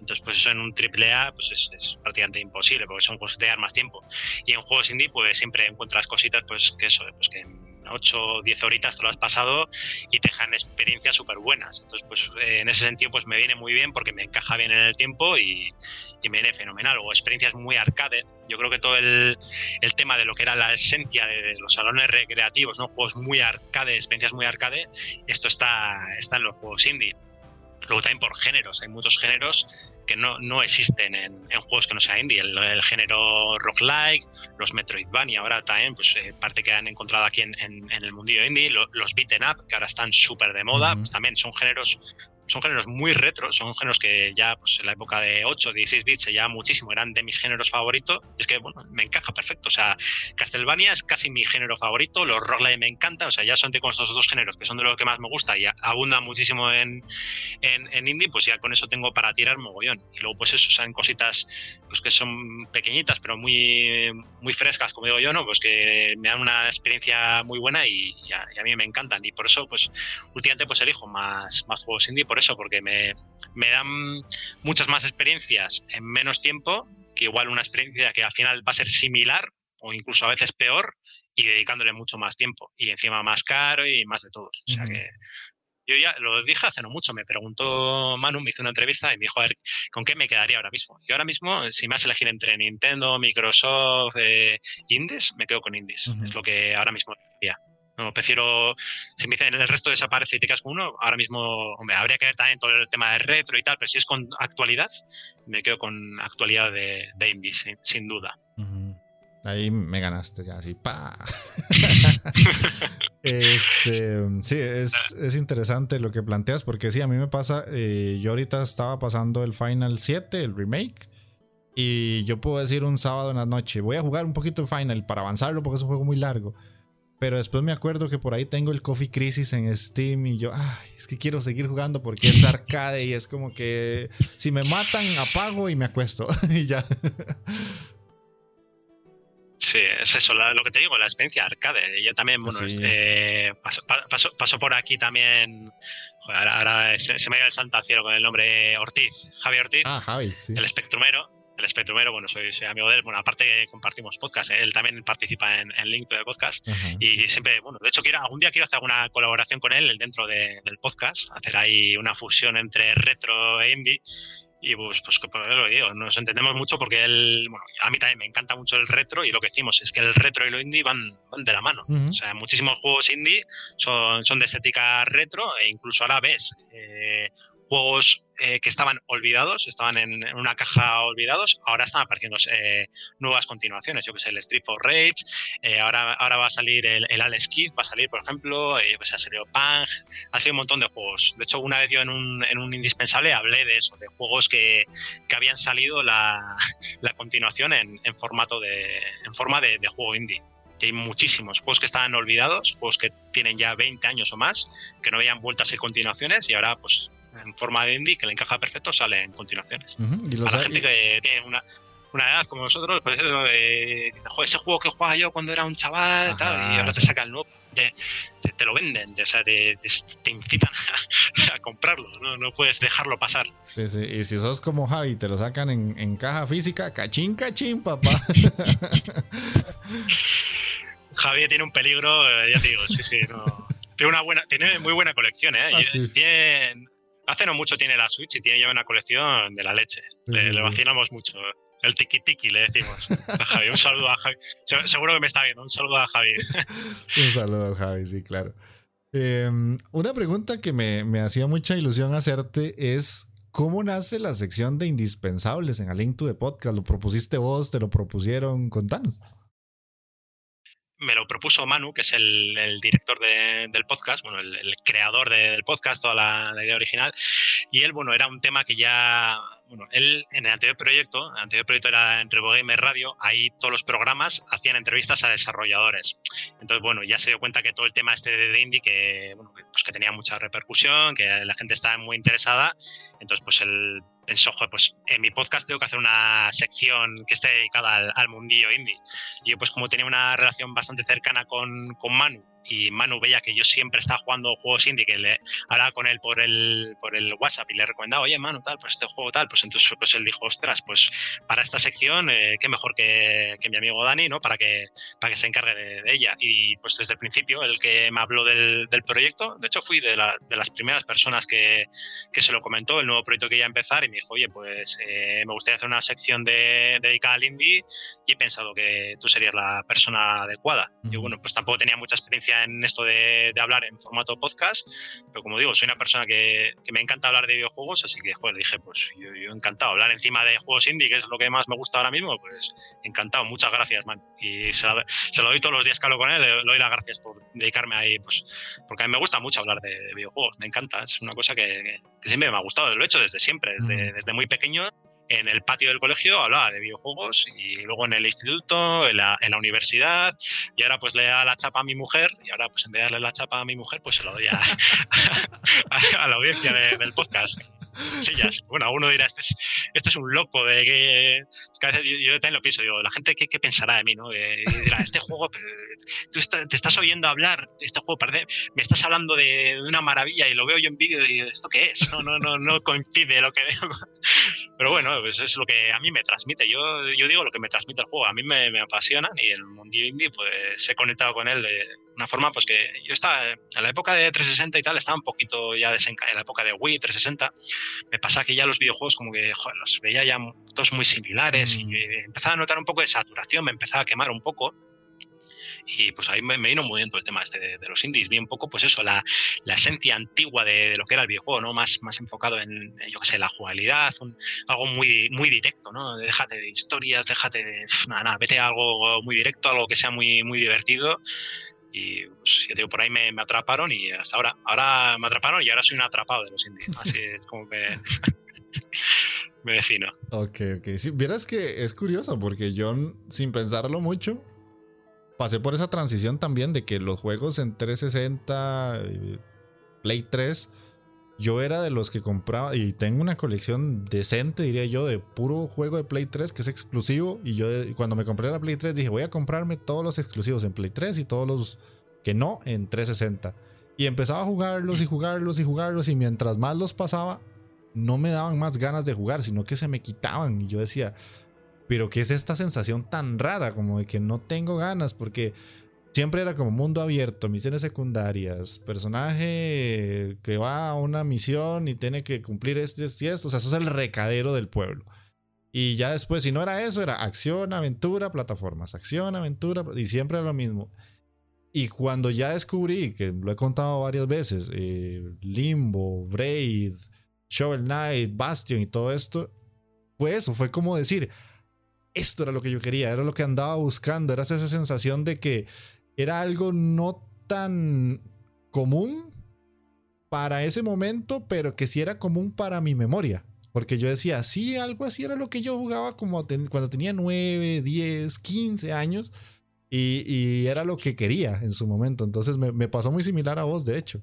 Entonces, pues eso en un triple A pues es, prácticamente imposible, porque son juegos que te dan más tiempo. Y en juegos indie, pues siempre encuentras cositas, pues que eso, pues que 8 o 10 horitas te lo has pasado y te dejan experiencias súper buenas. Entonces, pues eh, en ese sentido, pues me viene muy bien porque me encaja bien en el tiempo y, y me viene fenomenal. O experiencias muy arcade. Yo creo que todo el, el, tema de lo que era la esencia de los salones recreativos, ¿no? juegos muy arcade, experiencias muy arcade, esto está, está en los juegos indie. Luego también por géneros, hay muchos géneros que no, no existen en, en, juegos que no sea indie. El, el, género roguelike, los Metroidvania, ahora también, pues eh, parte que han encontrado aquí en, en, en el mundillo indie, lo, los beaten up, que ahora están súper de moda, uh -huh. pues también son géneros son géneros muy retros, son géneros que ya pues, en la época de 8, 16 bits se lleva muchísimo, eran de mis géneros favoritos. Es que, bueno, me encaja perfecto. O sea, Castlevania es casi mi género favorito, los roguelike me encantan, o sea, ya son con estos dos géneros que son de los que más me gusta y abundan muchísimo en, en, en, indie, pues ya con eso tengo para tirar mogollón. Y luego, pues eso, salen cositas pues, que son pequeñitas, pero muy, muy frescas, como digo yo, ¿no? Pues que me dan una experiencia muy buena y, a, y a, mí me encantan. Y por eso, pues, últimamente, pues elijo más, más juegos indie por eso, porque me, me dan muchas más experiencias en menos tiempo, que igual una experiencia que al final va a ser similar o incluso a veces peor y dedicándole mucho más tiempo y encima más caro y más de todo. O sea que yo ya lo dije hace no mucho, me preguntó Manu, me hizo una entrevista y me dijo, a ver, ¿con qué me quedaría ahora mismo? Yo ahora mismo, si me has elegir entre Nintendo, Microsoft, eh, Indies, me quedo con Indies. Uh -huh. Es lo que ahora mismo quedaría. No, prefiero, si me dicen el resto desaparece y te quedas con uno, ahora mismo, hombre, habría que ver también todo el tema de retro y tal, pero si es con actualidad, me quedo con actualidad de, de indie, sin, sin duda. Uh -huh. Ahí me ganaste ya, así, pa. este, sí, es, es, interesante lo que planteas, porque sí, a mí me pasa, eh, yo ahorita estaba pasando el Final 7, el remake, y yo puedo decir un sábado en la noche, voy a jugar un poquito Final para avanzarlo, porque es un juego muy largo. Pero después me acuerdo que por ahí tengo el Coffee Crisis en Steam y yo, ay, es que quiero seguir jugando porque es arcade y es como que si me matan, apago y me acuesto y ya. Sí, es eso, lo que te digo, la experiencia arcade. Yo también, bueno, sí. eh, paso, paso, paso, por aquí también. Joder, ahora, ahora se, se, me ha ido el santo al cielo con el nombre Ortiz, Javi Ortiz, ah, Javi, sí. el espectrumero el espectrumero, bueno, soy, soy, amigo de él, bueno, aparte compartimos podcast, ¿eh? él también participa en, en Link de Podcast uh -huh. y siempre, bueno, de hecho quiero, algún día quiero hacer alguna colaboración con él dentro de, del podcast, hacer ahí una fusión entre retro e indie y pues, pues, pues lo digo, nos entendemos mucho porque él, bueno, a mí también me encanta mucho el retro y lo que decimos es que el retro y lo indie van, van de la mano. Uh -huh. O sea, muchísimos juegos indie son, son de estética retro e incluso ahora ves eh, juegos eh, que estaban olvidados, estaban en, una caja olvidados, ahora están apareciendo eh, nuevas continuaciones. Yo que sé, el Street for Rage, eh, ahora, ahora va a salir el, el Alex va a salir, por ejemplo, yo que ha salido Pang, ha salido un montón de juegos. De hecho, una vez yo en un, en un indispensable hablé de eso, de juegos que, que habían salido la, la continuación en, en, formato de, en forma de, de juego indie que hay muchísimos juegos que estaban olvidados, juegos que tienen ya 20 años o más, que no habían vuelto a ser continuaciones y ahora pues en forma de indie que le encaja perfecto sale en continuaciones. Uh -huh. ¿Y los Para la gente que tiene una, una edad como nosotros, pues eso, eh, ese juego que jugaba yo cuando era un chaval tal, y ahora te saca el nuevo, te, te, te lo venden, te, o sea, te, te incitan a, a comprarlo, ¿no? no, puedes dejarlo pasar. Sí, sí. Y si sos como Javi, te lo sacan en, en caja física, cachín, cachín, papá. Javi tiene un peligro, eh, ya te digo, sí, sí, no. Tiene una buena, tiene muy buena colección, ¿eh? Ah, sí. Tiene, hace no mucho tiene la Switch y tiene ya una colección de la leche. Sí, le, sí, le, vacilamos mucho. El tiki tiki le decimos a Javi. Un saludo a Javi. Seguro que me está viendo. Un saludo a Javi. Un saludo a Javi, sí, claro. Eh, una pregunta que me, me, hacía mucha ilusión hacerte es ¿cómo nace la sección de indispensables en Link to the Podcast? ¿Lo propusiste vos? ¿Te lo propusieron? Contanos me lo propuso Manu, que es el, director de, del podcast, bueno, el, creador de, del podcast, toda la, idea original. Y él, bueno, era un tema que ya, bueno, él en el anterior proyecto, el anterior proyecto era en Gamer Radio, ahí todos los programas hacían entrevistas a desarrolladores. Entonces, bueno, ya se dio cuenta que todo el tema este de indie, que, pues que tenía mucha repercusión, que la gente estaba muy interesada. Entonces, pues él pensó, pues en mi podcast tengo que hacer una sección que esté dedicada al, al mundillo indie. Y yo, pues como tenía una relación bastante cercana con, con Manu, y Manu veía que yo siempre estaba jugando juegos indie, que le hablaba con él por el, por el WhatsApp y le recomendaba, oye Manu, tal, pues este juego tal, pues entonces pues él dijo, ostras, pues para esta sección, eh, qué mejor que, que, mi amigo Dani, ¿no? Para que, para que se encargue de, ella. Y pues desde el principio, el que me habló del, del proyecto, de hecho fui de, la, de las primeras personas que, que, se lo comentó, el nuevo proyecto que iba a empezar, y me dijo, oye, pues eh, me gustaría hacer una sección de, dedicada al indie y he pensado que tú serías la persona adecuada. Y bueno, pues tampoco tenía mucha experiencia en esto de, de hablar en formato podcast, pero como digo, soy una persona que, que, me encanta hablar de videojuegos, así que, joder, dije, pues yo, yo, encantado. Hablar encima de juegos indie, que es lo que más me gusta ahora mismo, pues encantado. Muchas gracias, man. Y se, se lo doy todos los días que hablo con él, le, doy las gracias por dedicarme ahí, pues, porque a mí me gusta mucho hablar de, de videojuegos, me encanta, es una cosa que, que, siempre me ha gustado, lo he hecho desde siempre, desde, desde muy pequeño en el patio del colegio hablaba de videojuegos y luego en el instituto, en la, universidad y ahora pues le da la chapa a mi mujer y ahora pues en vez de darle la chapa a mi mujer pues se lo doy a, la audiencia de, del podcast. Sillas. Bueno, uno dirá, este es, este es un loco de que, yo, yo, también lo pienso, digo, la gente qué, qué pensará de mí, ¿no? Eh, dirá, este juego, tú está, te estás oyendo hablar de este juego, parece, me estás hablando de, de, una maravilla y lo veo yo en vídeo y esto qué es, no, no, no, no coincide lo que veo. Pero bueno, pues es lo que a mí me transmite. Yo, yo digo lo que me transmite el juego. A mí me, me apasiona y el mundillo indie, pues he conectado con él de una forma, pues que yo estaba en la época de 360 y tal, estaba un poquito ya desencadenado, en la época de Wii 360, me pasaba que ya los videojuegos como que joder, los veía ya todos muy similares mm. y empezaba a notar un poco de saturación, me empezaba a quemar un poco y pues ahí me, me vino moviendo el tema este de, de, los indies, vi un poco pues eso, la, la esencia antigua de, de, lo que era el videojuego, ¿no? Más, más enfocado en, yo qué sé, la jugabilidad, un, algo muy, muy directo, ¿no? Déjate de historias, déjate de, nada, nada, vete a algo muy directo, algo que sea muy, muy divertido y pues, ya digo, por ahí me, me, atraparon y hasta ahora, ahora me atraparon y ahora soy un atrapado de los indies, así es como que me defino. Ok, ok, sí, vieras que es curioso porque yo sin pensarlo mucho pasé por esa transición también de que los juegos en 360, Play 3, yo era de los que compraba y tengo una colección decente, diría yo, de puro juego de Play 3 que es exclusivo. Y yo cuando me compré la Play 3 dije, voy a comprarme todos los exclusivos en Play 3 y todos los que no en 360. Y empezaba a jugarlos y jugarlos y jugarlos y mientras más los pasaba, no me daban más ganas de jugar, sino que se me quitaban. Y yo decía, pero ¿qué es esta sensación tan rara? Como de que no tengo ganas, porque siempre era como mundo abierto, misiones secundarias, personaje que va a una misión y tiene que cumplir esto y esto. O sea, eso es el recadero del pueblo. Y ya después, si no era eso, era acción, aventura, plataformas, acción, aventura, y siempre era lo mismo. Y cuando ya descubrí, que lo he contado varias veces, eh, Limbo, Braid, Shovel Knight, Bastion y todo esto, fue eso, fue como decir, esto era lo que yo quería, era lo que andaba buscando, era esa sensación de que era algo no tan común para ese momento, pero que sí era común para mi memoria. Porque yo decía, sí, algo así era lo que yo jugaba como cuando tenía 9, 10, 15 años. Y, era lo que quería en su momento. Entonces me pasó muy similar a vos, de hecho.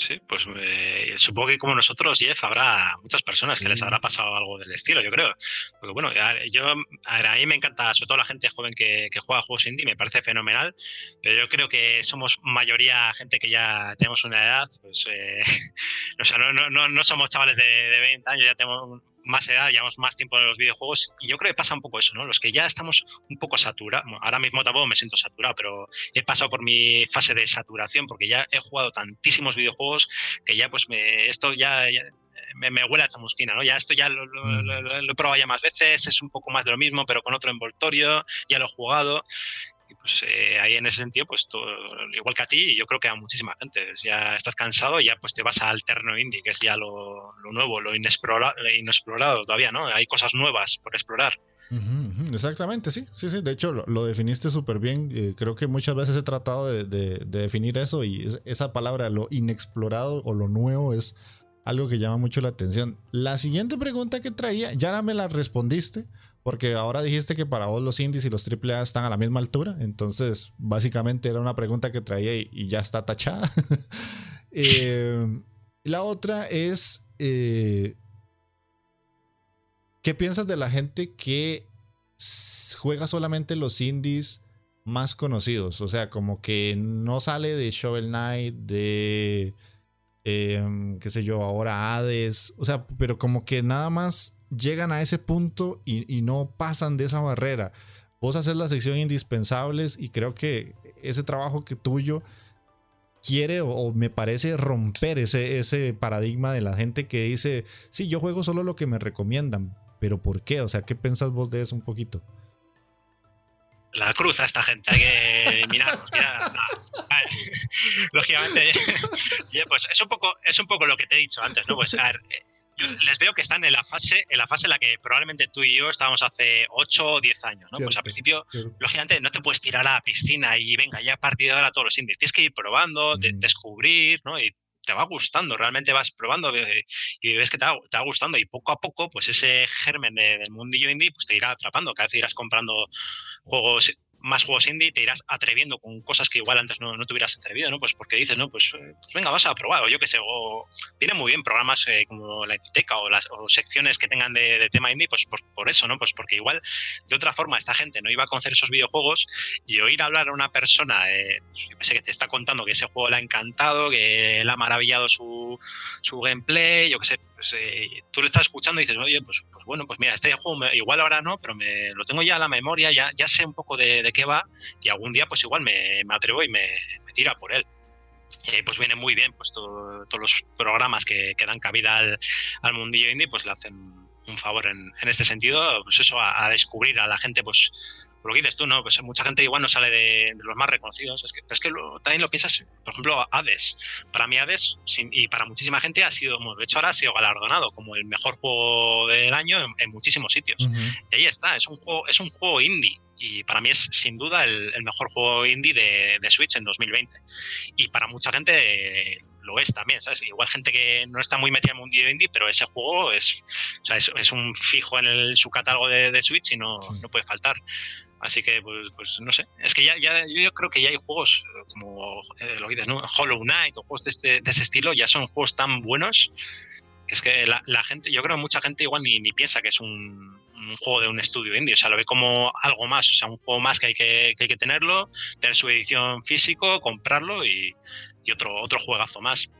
Sí, pues eh, supongo que como nosotros, Jeff, habrá muchas personas sí. que les habrá pasado algo del estilo, yo creo. Porque bueno, yo, a, mí me encanta, sobre todo la gente joven que, que, juega juegos indie, me parece fenomenal, pero yo creo que somos mayoría gente que ya tenemos una edad, pues, eh, o sea, no, no, no, somos chavales de, de 20 años, ya tenemos más edad, llevamos más tiempo en los videojuegos y yo creo que pasa un poco eso, ¿no? Los que ya estamos un poco saturados, ahora mismo tampoco me siento saturado, pero he pasado por mi fase de saturación porque ya he jugado tantísimos videojuegos que ya pues me, esto ya, ya me, me, huele a chamusquina, ¿no? Ya esto ya lo, lo, lo, lo, he probado ya más veces, es un poco más de lo mismo, pero con otro envoltorio, ya lo he jugado y pues eh, ahí en ese sentido, pues todo, igual que a ti, yo creo que a muchísima gente. Ya estás cansado ya pues te vas al terreno indie, que es ya lo, lo nuevo, lo inexplorado, inexplorado, todavía, ¿no? Hay cosas nuevas por explorar. Exactamente, sí, sí, sí. De hecho, lo, lo definiste súper bien. Eh, creo que muchas veces he tratado de, de, de definir eso y es, esa palabra, lo inexplorado o lo nuevo, es algo que llama mucho la atención. La siguiente pregunta que traía, ya me la respondiste. Porque ahora dijiste que para vos los indies y los AAA están a la misma altura. Entonces, básicamente era una pregunta que traía y, ya está tachada. eh, la otra es, eh, ¿qué piensas de la gente que juega solamente los indies más conocidos. O sea, como que no sale de Shovel Knight, de. Em, qué sé yo, ahora Hades. O sea, pero como que nada más llegan a ese punto y, no pasan de esa barrera. Vos haces la sección indispensables y creo que ese trabajo que tuyo quiere o, me parece romper ese, ese paradigma de la gente que dice, sí, yo juego solo lo que me recomiendan, pero ¿por qué? O sea, ¿qué pensás vos de eso un poquito? La cruz a esta gente, hay que. Lógicamente, pues es un, poco, es un poco lo que te he dicho antes, ¿no? Pues a ver, les veo que están en la fase en la fase en la que probablemente tú y yo estábamos hace 8 o 10 años, ¿no? pues al principio, lógicamente, no te puedes tirar a la piscina y venga, ya a partir de ahora todos los indies. Tienes que ir probando, mm. descubrir, ¿no? Y te va gustando, realmente vas probando y ves que te va, gustando y poco a poco, pues ese germen del mundillo indie, pues te irá atrapando. Cada vez irás comprando juegos más juegos indie, te irás atreviendo con cosas que igual antes no, no te hubieras atrevido, ¿no? Pues porque dices, no, pues, eh, pues venga, vas a probar, o yo qué sé, o vienen muy bien programas eh, como la biblioteca o las secciones que tengan de, tema indie, pues por, eso, ¿no? Pues porque igual de otra forma esta gente no iba a conocer esos videojuegos y oír hablar a una persona, eh, yo sé, que te está contando que ese juego le ha encantado, que le ha maravillado su, su gameplay, yo qué sé, pues, tú le estás escuchando y dices, oye, pues, pues bueno, pues mira, este juego igual ahora no, pero me lo tengo ya a la memoria, ya, ya sé un poco de qué va y algún día pues igual me, atrevo y me, tira por él. pues viene muy bien, pues todos los programas que, que dan cabida al, al, mundillo indie, pues le hacen un favor en, en este sentido, pues eso, a, descubrir a la gente, pues por lo que dices tú, ¿no? Pues mucha gente igual no sale de, los más reconocidos. Es que, es que también lo piensas, por ejemplo, Hades. Para mí Hades, y para muchísima gente, ha sido, de hecho ahora ha sido galardonado como el mejor juego del año en, muchísimos sitios. Y ahí está, es un juego, es un juego indie y para mí es sin duda el, mejor juego indie de, Switch en 2020. Y para mucha gente eh, lo es también, ¿sabes? Igual gente que no está muy metida en el mundo indie, pero ese juego es, o sea, es, un fijo en su catálogo de, Switch y no, no puede faltar. Así que, pues, pues, no sé. Es que ya, ya, yo creo que ya hay juegos eh, como eh, lo dices, ¿no? Hollow Knight o juegos de este, de este estilo, ya son juegos tan buenos que es que la, la gente, yo creo que mucha gente igual ni, ni piensa que es un, juego de un estudio indie, o sea, lo ve como algo más, o sea, un juego más que hay que, que, hay que tenerlo, tener su edición físico, comprarlo y, y otro, otro juegazo más.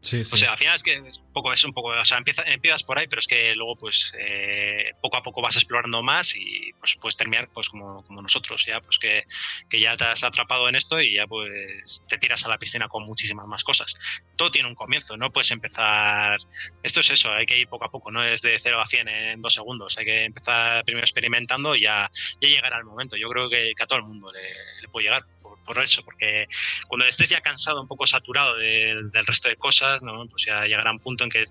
O sea, al final es que es un poco, es un poco, o sea, empiezas por ahí, pero es que luego, pues, eh, poco a poco vas explorando más y pues puedes terminar, pues, como, como nosotros, ya, pues, que, que, ya te has atrapado en esto y ya, pues, te tiras a la piscina con muchísimas más cosas. Todo tiene un comienzo, no puedes empezar. Esto es eso, hay que ir poco a poco, no es de 0 a 100 en dos segundos, hay que empezar primero experimentando y ya, ya llegará el momento. Yo creo que, a todo el mundo le, le puede llegar por eso, porque cuando estés ya cansado, un poco saturado del resto de cosas, ¿no? pues ya llegará un punto en que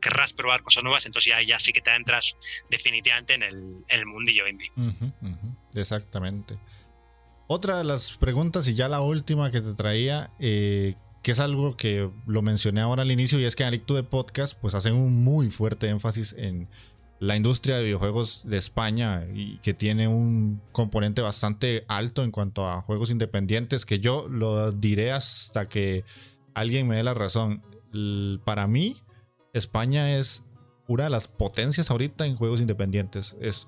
querrás probar cosas nuevas, entonces ya, ya sí que te entras definitivamente en el, mundillo indie. Exactamente. Otra de las preguntas, y ya la última que te traía, eh, que es algo que lo mencioné ahora al inicio, y es que en Adicto de Podcast, pues hacen un muy fuerte énfasis en la industria de videojuegos de España y que tiene un componente bastante alto en cuanto a juegos independientes, que yo lo diré hasta que alguien me dé la razón. Para mí, España es una de las potencias ahorita en juegos independientes. Es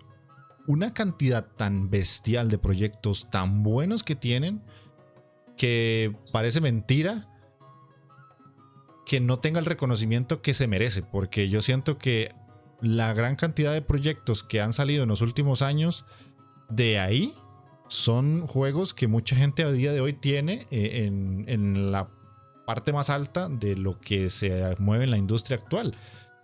una cantidad tan bestial de proyectos tan buenos que tienen que parece mentira que no tenga el reconocimiento que se merece, porque yo siento que la gran cantidad de proyectos que han salido en los últimos años, de ahí son juegos que mucha gente a día de hoy tiene eh, en, la parte más alta de lo que se mueve en la industria actual.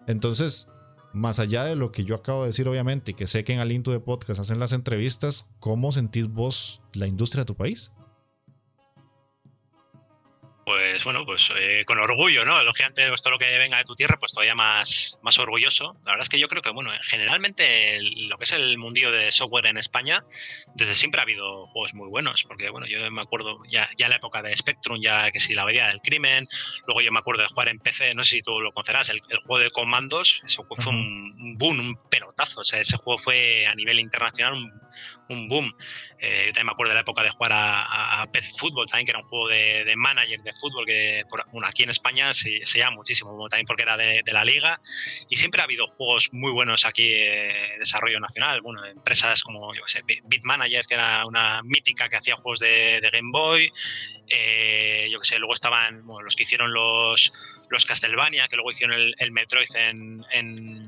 Entonces, más allá de lo que yo acabo de decir, obviamente, y que sé que en Alinto de Podcast hacen las entrevistas, ¿cómo sentís vos la industria de tu país? Pues bueno, pues eh, con orgullo, ¿no? Lógicamente, todo lo que venga de tu tierra, pues todavía más, más orgulloso. La verdad es que yo creo que, bueno, generalmente lo que es el mundillo de software en España, desde siempre ha habido juegos muy buenos, porque, bueno, yo me acuerdo ya, ya la época de Spectrum, ya que si la veía del crimen, luego yo me acuerdo de jugar en PC, no sé si tú lo conocerás, el, juego de comandos, eso fue un, boom, un pelotazo, o sea, ese juego fue a nivel internacional un, un boom. Eh, también me acuerdo de la época de jugar a, a PC Fútbol, también que era un juego de, manager de fútbol que por, aquí en España se, se, llama muchísimo, también porque era de, la liga. Y siempre ha habido juegos muy buenos aquí de desarrollo nacional. Bueno, empresas como, yo sé, Bitmanager, que era una mítica que hacía juegos de, Game Boy. Eh, yo qué sé, luego estaban los que hicieron los, los Castlevania, que luego hicieron el, Metroid en en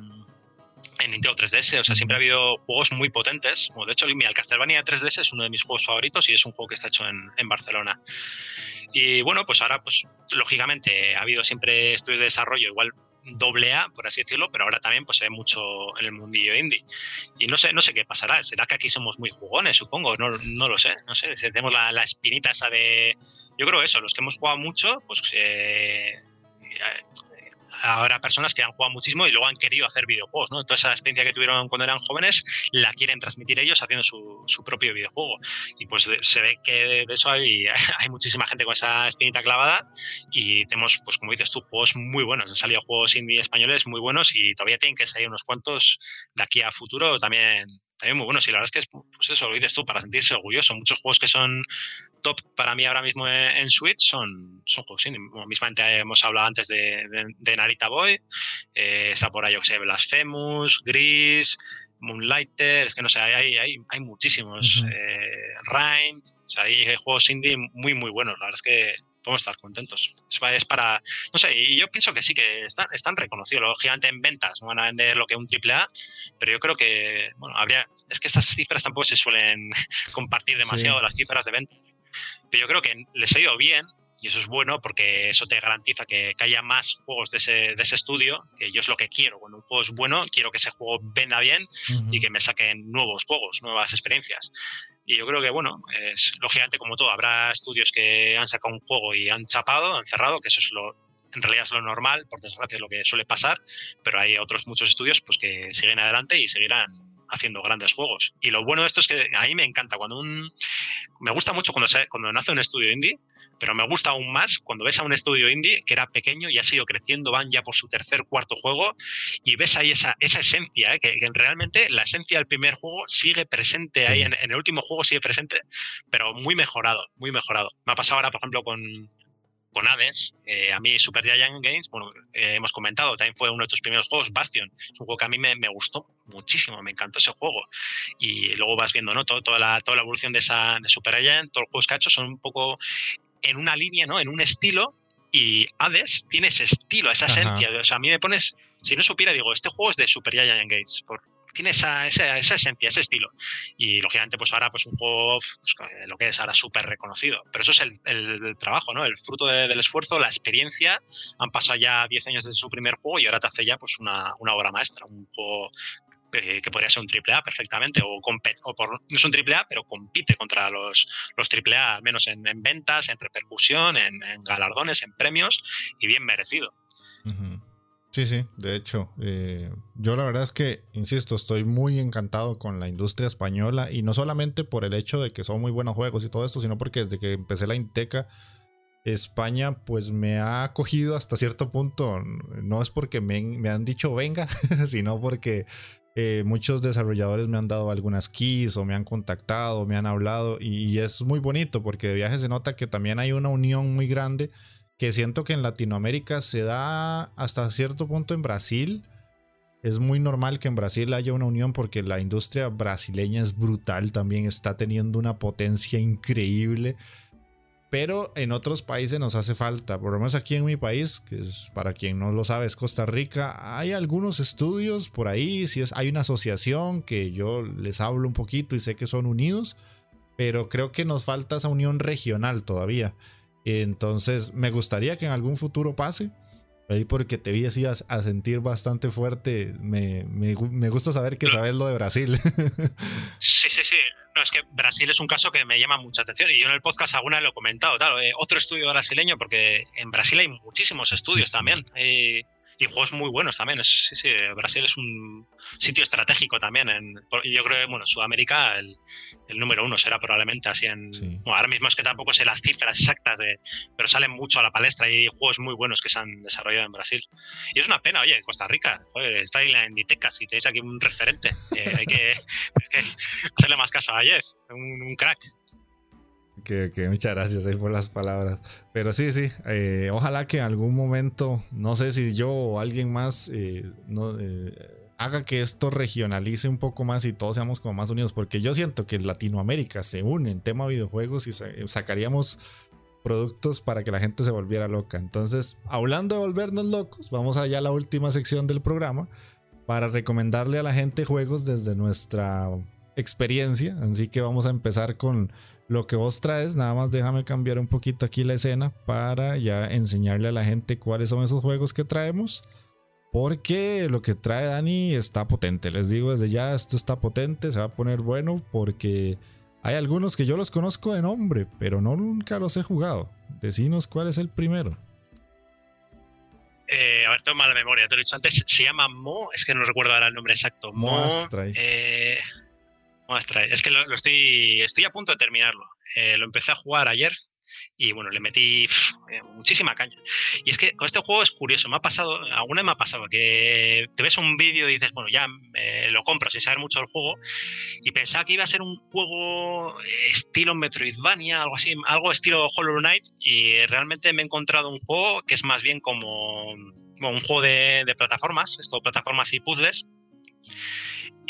Nintendo 3DS. O sea, siempre ha habido juegos muy potentes. de hecho, el Castlevania 3DS es uno de mis juegos favoritos y es un juego que está hecho en, en, Barcelona. Y bueno, pues ahora, pues lógicamente, ha habido siempre estudios de desarrollo, igual doble A, por así decirlo, pero ahora también pues se ve mucho en el mundillo indie. Y no sé, no sé qué pasará. ¿Será que aquí somos muy jugones, supongo? No, no lo sé. No sé. Tenemos la, la, espinita esa de. Yo creo eso, los que hemos jugado mucho, pues eh, ahora personas que han jugado muchísimo y luego han querido hacer videojuegos, ¿no? Toda esa experiencia que tuvieron cuando eran jóvenes la quieren transmitir ellos haciendo su, su propio videojuego. Y pues se ve que de eso hay, hay muchísima gente con esa espinita clavada y tenemos, pues como dices tú, juegos muy buenos. Han salido juegos indie españoles muy buenos y todavía tienen que salir unos cuantos de aquí a futuro también también muy buenos. Y la verdad es que, pues eso, lo dices tú, para sentirse orgulloso. Muchos juegos que son top para mí ahora mismo en, Switch son, son juegos indie. mismamente hemos hablado antes de, de, Narita Boy, eh, está por ahí, yo que sé, Blasphemous, Gris, Moonlighter, es que no sé, hay, hay, hay muchísimos. Eh, Rhyme, o sea, hay juegos indie muy, muy buenos. La verdad es que podemos estar contentos. Es para, no sé, y yo pienso que sí, que están, están reconocidos. Lógicamente en ventas no van a vender lo que un AAA, pero yo creo que, bueno, habría, es que estas cifras tampoco se suelen compartir demasiado, las cifras de venta. Pero yo creo que les ha ido bien y eso es bueno porque eso te garantiza que, haya más juegos de ese, de ese, estudio, que yo es lo que quiero. Cuando un juego es bueno, quiero que ese juego venda bien y que me saquen nuevos juegos, nuevas experiencias. Y yo creo que, bueno, es, lógicamente como todo, habrá estudios que han sacado un juego y han chapado, han cerrado, que eso es lo, en realidad es lo normal, por desgracia es lo que suele pasar, pero hay otros muchos estudios pues, que siguen adelante y seguirán haciendo grandes juegos. Y lo bueno de esto es que a mí me encanta cuando un... Me gusta mucho cuando, se, cuando nace un estudio indie, pero me gusta aún más cuando ves a un estudio indie que era pequeño y ha sido creciendo, van ya por su tercer, cuarto juego, y ves ahí esa, esa esencia, ¿eh? que, realmente la esencia del primer juego sigue presente ahí, en, el último juego sigue presente, pero muy mejorado, muy mejorado. Me ha pasado ahora, por ejemplo, con, con Hades. Eh, a mí Super Giant Games, bueno, eh, hemos comentado, también fue uno de tus primeros juegos, Bastion. Es un juego que a mí me, me gustó muchísimo, me encantó ese juego. Y luego vas viendo, ¿no? toda, la, toda la evolución de, esa, de Super Giant, todos los juegos que ha hecho son un poco en una línea, ¿no? En un estilo. Y Hades tiene ese estilo, esa esencia. O sea, a mí me pones, si no supiera, digo, este juego es de Super Giant Games. Por, tiene esa, esa, esa, esencia, ese estilo. Y lógicamente, pues ahora, pues un juego, pues, lo que es ahora súper reconocido. Pero eso es el, el, trabajo, ¿no? El fruto del esfuerzo, la experiencia. Han pasado ya 10 años desde su primer juego y ahora te hace ya pues una, una obra maestra, un juego que podría ser un triple A perfectamente, o, o por, no es un triple A, pero compite contra los, los triple A, al menos en, ventas, en repercusión, en, galardones, en premios, y bien merecido. Sí, sí, de hecho, eh, yo la verdad es que, insisto, estoy muy encantado con la industria española, y no solamente por el hecho de que son muy buenos juegos y todo esto, sino porque desde que empecé la Inteca, España pues me ha acogido hasta cierto punto. No es porque me, me han dicho venga, sino porque eh, muchos desarrolladores me han dado algunas keys o me han contactado, me han hablado y, es muy bonito porque de viaje se nota que también hay una unión muy grande que siento que en Latinoamérica se da hasta cierto punto en Brasil. Es muy normal que en Brasil haya una unión porque la industria brasileña es brutal, también está teniendo una potencia increíble pero en otros países nos hace falta. Por lo menos aquí en mi país, que es para quien no lo sabe, es Costa Rica, hay algunos estudios por ahí, si es, hay una asociación que yo les hablo un poquito y sé que son unidos, pero creo que nos falta esa unión regional todavía. Entonces, me gustaría que en algún futuro pase. Ahí porque te vi así a, sentir bastante fuerte. Me, me, me gusta saber que sabes lo de Brasil. Sí, sí, sí es que Brasil es un caso que me llama mucha atención y yo en el podcast alguna lo he comentado, claro, eh, otro estudio brasileño, porque en Brasil hay muchísimos estudios también. Y juegos muy buenos también. sí, sí, Brasil es un sitio estratégico también. En, yo creo que, bueno, Sudamérica el, número uno será probablemente así en... Bueno, ahora mismo es que tampoco sé las cifras exactas, de, pero salen mucho a la palestra y hay juegos muy buenos que se han desarrollado en Brasil. Y es una pena, oye, Costa Rica, está en la Enditeca, si tenéis aquí un referente, eh, hay, que, hacerle más caso a Jeff, un crack. Que, muchas gracias ahí por las palabras. Pero sí, sí, eh, ojalá que en algún momento, no sé si yo o alguien más, eh, eh, haga que esto regionalice un poco más y todos seamos como más unidos, porque yo siento que Latinoamérica se une en tema videojuegos y sacaríamos productos para que la gente se volviera loca. Entonces, hablando de volvernos locos, vamos allá a la última sección del programa para recomendarle a la gente juegos desde nuestra experiencia. Así que vamos a empezar con lo que vos traes, nada más déjame cambiar un poquito aquí la escena para ya enseñarle a la gente cuáles son esos juegos que traemos. Porque lo que trae Dani está potente. Les digo desde ya, esto está potente, se va a poner bueno porque hay algunos que yo los conozco de nombre, pero no nunca los he jugado. Decinos cuál es el primero. Eh, a ver, tengo mala memoria, te lo he dicho antes. Se llama Mo, es que no recuerdo ahora el nombre exacto. Mo. Eh, es que lo, estoy, estoy a punto de terminarlo. Eh, lo empecé a jugar ayer y bueno, le metí eh, muchísima caña. Y es que con este juego es curioso, me ha pasado, alguna vez me ha pasado que te ves un vídeo y dices, bueno, ya lo compro sin saber mucho del juego y pensaba que iba a ser un juego estilo Metroidvania, algo así, algo estilo Hollow Knight y realmente me he encontrado un juego que es más bien como un juego de, de plataformas, esto plataformas y puzzles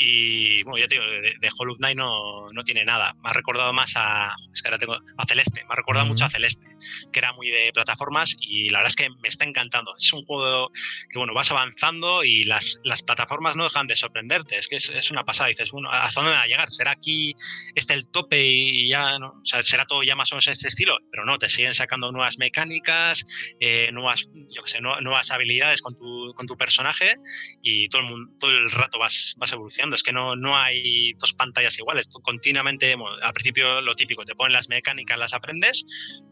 y bueno, ya te digo, de, Hollow Knight no, no, tiene nada. Me ha recordado más a. Es que ahora tengo. A Celeste. Me ha recordado mucho a Celeste, que era muy de plataformas y la verdad es que me está encantando. Es un juego que, bueno, vas avanzando y las, las plataformas no dejan de sorprenderte. Es que es, una pasada. dices, bueno, ¿hasta dónde va a llegar? ¿Será aquí este el tope y ya, ¿no? O sea, será todo ya más o menos este estilo? Pero no, te siguen sacando nuevas mecánicas, eh, nuevas, yo qué sé, nuevas habilidades con tu, con tu personaje y todo el, mundo, todo el rato vas, vas evolucionando es que no, no hay dos pantallas iguales. Tú continuamente, al principio lo típico, te ponen las mecánicas, las aprendes,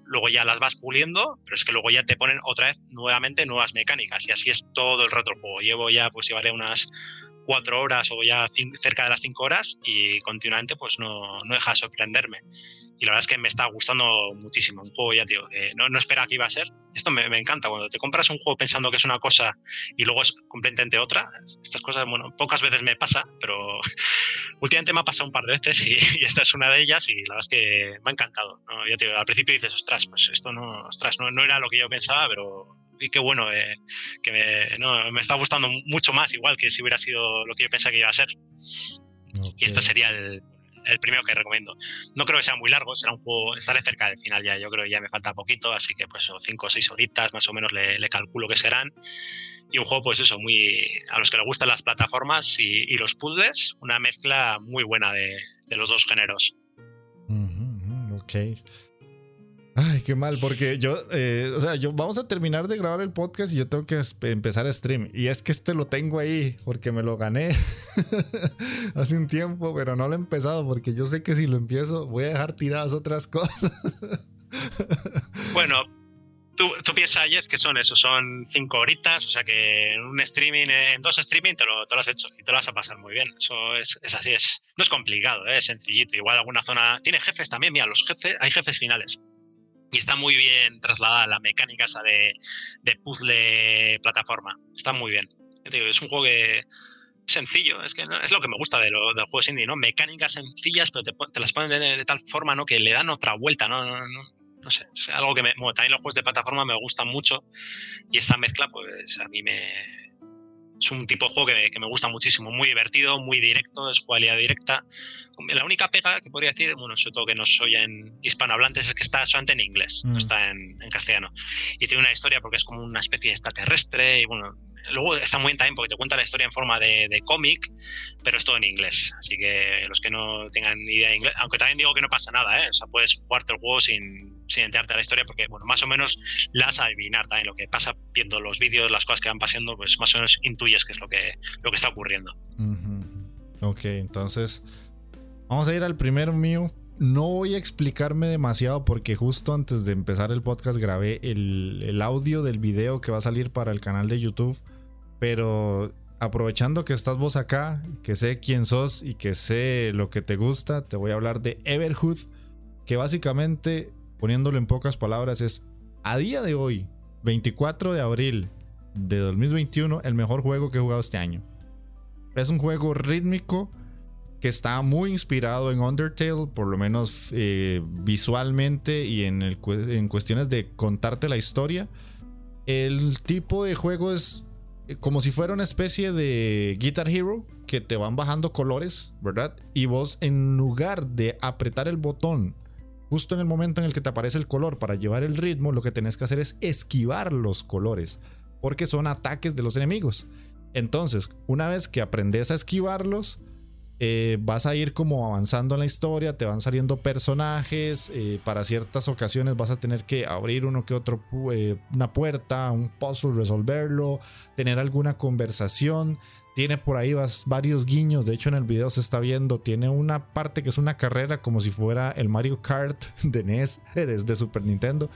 luego ya las vas puliendo, pero es que luego ya te ponen otra vez nuevamente nuevas mecánicas y así es todo el rato juego. Llevo ya, pues llevaré unas cuatro horas o ya cerca de las cinco horas y continuamente pues no, no deja de sorprenderme y la verdad es que me está gustando muchísimo. Un juego, ya tío, que no, no esperaba que iba a ser. Esto me, me, encanta, cuando te compras un juego pensando que es una cosa y luego es completamente otra. Estas cosas, bueno, pocas veces me pasa, pero últimamente me ha pasado un par de veces y, esta es una de ellas y la verdad es que me ha encantado. ¿no? Ya al principio dices, ostras, pues esto no, ostras, no, no era lo que yo pensaba, pero y qué bueno, eh, que me, no, me está gustando mucho más, igual que si hubiera sido lo que yo pensaba que iba a ser. Y este sería el, el primero que recomiendo. No creo que sea muy largo, será un juego, estaré cerca del final ya, yo creo que ya me falta poquito, así que pues cinco o seis horitas más o menos le, calculo que serán. Y un juego, pues eso, muy a los que les gustan las plataformas y, los puzzles, una mezcla muy buena de, los dos géneros. ok. Ay, qué mal, porque yo, eh, o sea, yo vamos a terminar de grabar el podcast y yo tengo que empezar a stream. Y es que este lo tengo ahí porque me lo gané hace un tiempo, pero no lo he empezado porque yo sé que si lo empiezo voy a dejar tiradas otras cosas. bueno, tú, tú piensas, Jeff, que son eso, son cinco horitas, o sea que en un streaming, en dos streaming te lo, te lo has hecho y te lo vas a pasar muy bien. Eso es, es así, es, no es complicado, ¿eh? es sencillito. Igual alguna zona, tiene jefes también, mira, los jefes, hay jefes finales y está muy bien trasladada la mecánica esa de, de puzzle plataforma. Está muy bien. Es un juego sencillo, es que es lo que me gusta de, lo, de los juegos indie, ¿no? Mecánicas sencillas, pero te, las ponen de, tal forma, ¿no? Que le dan otra vuelta, ¿no? No, no, no sé, es algo que me, también los juegos de plataforma me gustan mucho y esta mezcla, pues a mí me, es un tipo de juego que, me gusta muchísimo, muy divertido, muy directo, es jugabilidad directa. La única pega que podría decir, bueno, sobre todo que no soy en hispanohablantes, es que está solamente en inglés, no mm. está en, en, castellano. Y tiene una historia porque es como una especie de extraterrestre y bueno, luego está muy bien también porque te cuenta la historia en forma de, cómic, pero es todo en inglés. Así que los que no tengan ni idea de inglés, aunque también digo que no pasa nada, ¿eh? o sea, puedes jugarte el juego sin, sin enterarte a la historia porque, bueno, más o menos la vas a adivinar también. Lo que pasa viendo los vídeos, las cosas que van pasando, pues más o menos intuyes qué es lo que, lo que está ocurriendo. Ok, entonces vamos a ir al primero mío. No voy a explicarme demasiado porque justo antes de empezar el podcast grabé el, audio del video que va a salir para el canal de YouTube Pero aprovechando que estás vos acá, que sé quién sos y que sé lo que te gusta, te voy a hablar de Everhood, que básicamente, poniéndolo en pocas palabras, es a día de hoy, 24 de abril de 2021, el mejor juego que he jugado este año. Es un juego rítmico que está muy inspirado en Undertale, por lo menos eh, visualmente y en, en cuestiones de contarte la historia. El tipo de juego es eh, como si fuera una especie de Guitar Hero que te van bajando colores, ¿verdad? Y vos en lugar de apretar el botón justo en el momento en el que te aparece el color para llevar el ritmo, lo que tenés que hacer es esquivar los colores, porque son ataques de los enemigos. Entonces, una vez que aprendes a esquivarlos, eh, vas a ir como avanzando en la historia, te van saliendo personajes, eh, para ciertas ocasiones vas a tener que abrir uno que otro, eh, una puerta, un puzzle, resolverlo, tener alguna conversación. Tiene por ahí varios guiños, de hecho en el video se está viendo, tiene una parte que es una carrera como si fuera el Mario Kart de NES, desde Super Nintendo.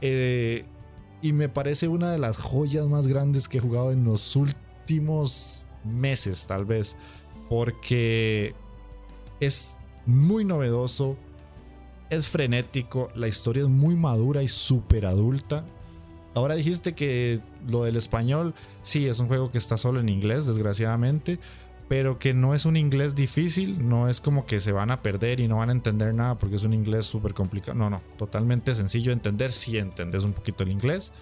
y me parece una de las joyas más grandes que he jugado en los últimos meses, tal vez porque es muy novedoso, es frenético, la historia es muy madura y súper adulta. Ahora dijiste que lo del español, sí, es un juego que está solo en inglés, desgraciadamente, pero que no es un inglés difícil, no es como que se van a perder y no van a entender nada porque es un inglés súper complicado. No, no, totalmente sencillo de entender si entendés un poquito el inglés.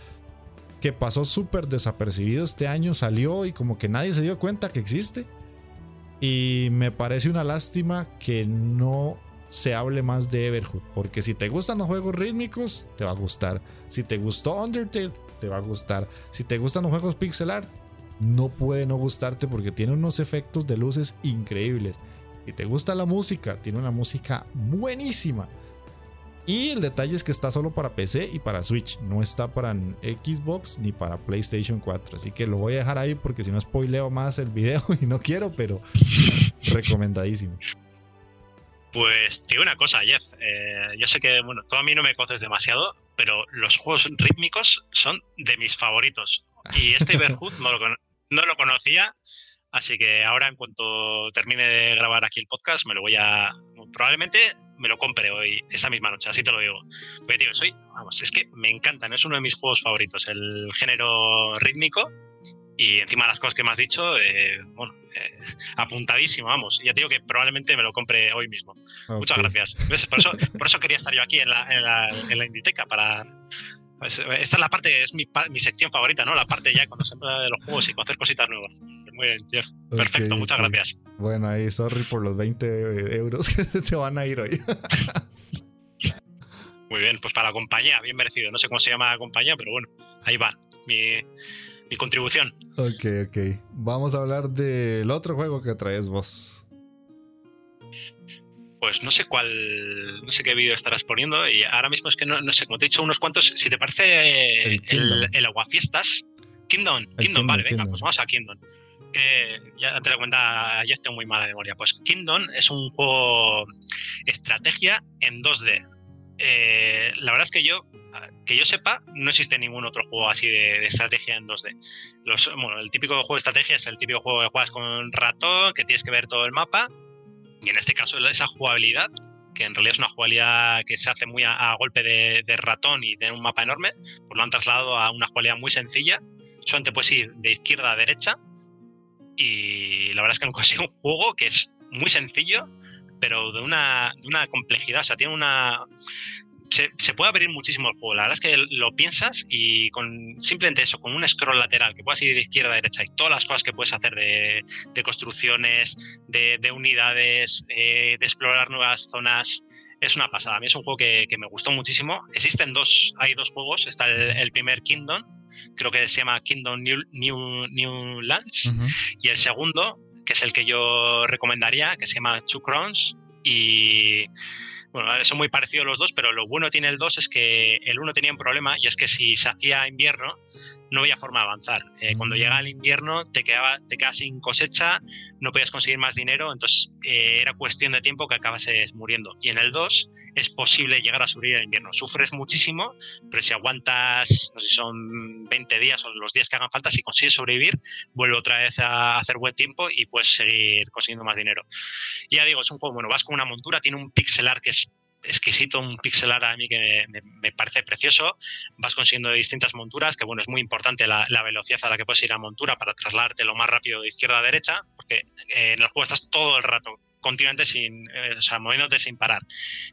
Que pasó súper desapercibido este año, salió y como que nadie se dio cuenta que existe. Y me parece una lástima que no se hable más de Everhood. Porque si te gustan los juegos rítmicos, te va a gustar. Si te gustó Undertale, te va a gustar. Si te gustan los juegos pixel art, no puede no gustarte porque tiene unos efectos de luces increíbles. Si te gusta la música, tiene una música buenísima. Y el detalle es que está solo para PC y para Switch, no está para Xbox ni para PlayStation 4. Así que lo voy a dejar ahí porque si no spoileo más el video y no quiero, pero recomendadísimo. Pues te digo una cosa, Jeff. Eh, yo sé que, bueno, tú a mí no me coces demasiado, pero los juegos rítmicos son de mis favoritos. Y este Everhood no no lo conocía Así que ahora, en cuanto termine de grabar aquí el podcast, me lo voy a. Probablemente me lo compre hoy, esta misma noche, así te lo digo. Porque, tío, soy. Vamos, es que me encantan, es uno de mis juegos favoritos, el género rítmico. Y encima de las cosas que me has dicho, eh, bueno, eh, apuntadísimo, vamos. Ya te digo que probablemente me lo compre hoy mismo. Muchas gracias. Por eso, por eso quería estar yo aquí en la, en la, en la Inditeca, para, pues, esta es la parte, es mi, mi, sección favorita, ¿no? La parte ya cuando se habla de los juegos y hacer cositas nuevas. Muy bien, Jeff. Perfecto, muchas gracias. Bueno, ahí, sorry por los 20 euros que te van a ir hoy. Muy bien, pues para la compañía, bien merecido. No sé cómo se llama la compañía, pero bueno, ahí va. Mi, mi contribución. Ok, ok. Vamos a hablar del otro juego que traes vos pues no sé cuál, no sé qué vídeo estarás poniendo y ahora mismo es que no, no, sé, como te he dicho unos cuantos, si te parece el, el, Aguafiestas, Kingdom, Kingdom, vale, venga, pues vamos a Kingdom. Que ya te lo cuenta, ya tengo muy mala memoria. Pues Kingdom es un juego estrategia en 2D. Eh, la verdad es que yo, que yo sepa, no existe ningún otro juego así de, estrategia en 2D. Los, bueno, el típico juego de estrategia es el típico juego que juegas con ratón, que tienes que ver todo el mapa y en este caso esa jugabilidad, que en realidad es una jugabilidad que se hace muy a, golpe de, ratón y de un mapa enorme, pues lo han trasladado a una jugabilidad muy sencilla. Solamente puedes ir de izquierda a derecha. Y la verdad es que han conseguido un juego que es muy sencillo, pero de una, de una complejidad. O sea, tiene una se, puede abrir muchísimo el juego. La verdad es que lo piensas y con simplemente eso, con un scroll lateral que puedas ir de izquierda a derecha y todas las cosas que puedes hacer de, construcciones, de, unidades, eh, de explorar nuevas zonas, es una pasada. A mí es un juego que, me gustó muchísimo. Existen dos, hay dos juegos. Está el, primer Kingdom, creo que se llama Kingdom New, New, Lands, y el segundo, que es el que yo recomendaría, que se llama Two Crowns. Y bueno, son muy parecidos los dos, pero lo bueno tiene el 2 es que el 1 tenía un problema y es que si se hacía invierno no había forma de avanzar. Eh, cuando mm. llegaba el invierno te, quedaba, te quedabas sin cosecha, no podías conseguir más dinero, entonces eh, era cuestión de tiempo que acabases muriendo. Y en el 2 es posible llegar a subir el invierno. Sufres muchísimo, pero si aguantas, no sé si son 20 días o los días que hagan falta, si consigues sobrevivir, vuelve otra vez a hacer buen tiempo y puedes seguir consiguiendo más dinero. Y ya digo, es un juego, bueno, vas con una montura, tiene un pixelar que es exquisito, un pixelar a mí que me, parece precioso. Vas consiguiendo distintas monturas, que bueno, es muy importante la, velocidad a la que puedes ir a montura para trasladarte lo más rápido de izquierda a derecha, porque eh, en el juego estás todo el rato continuamente sin, eh, o sea, moviéndote sin parar.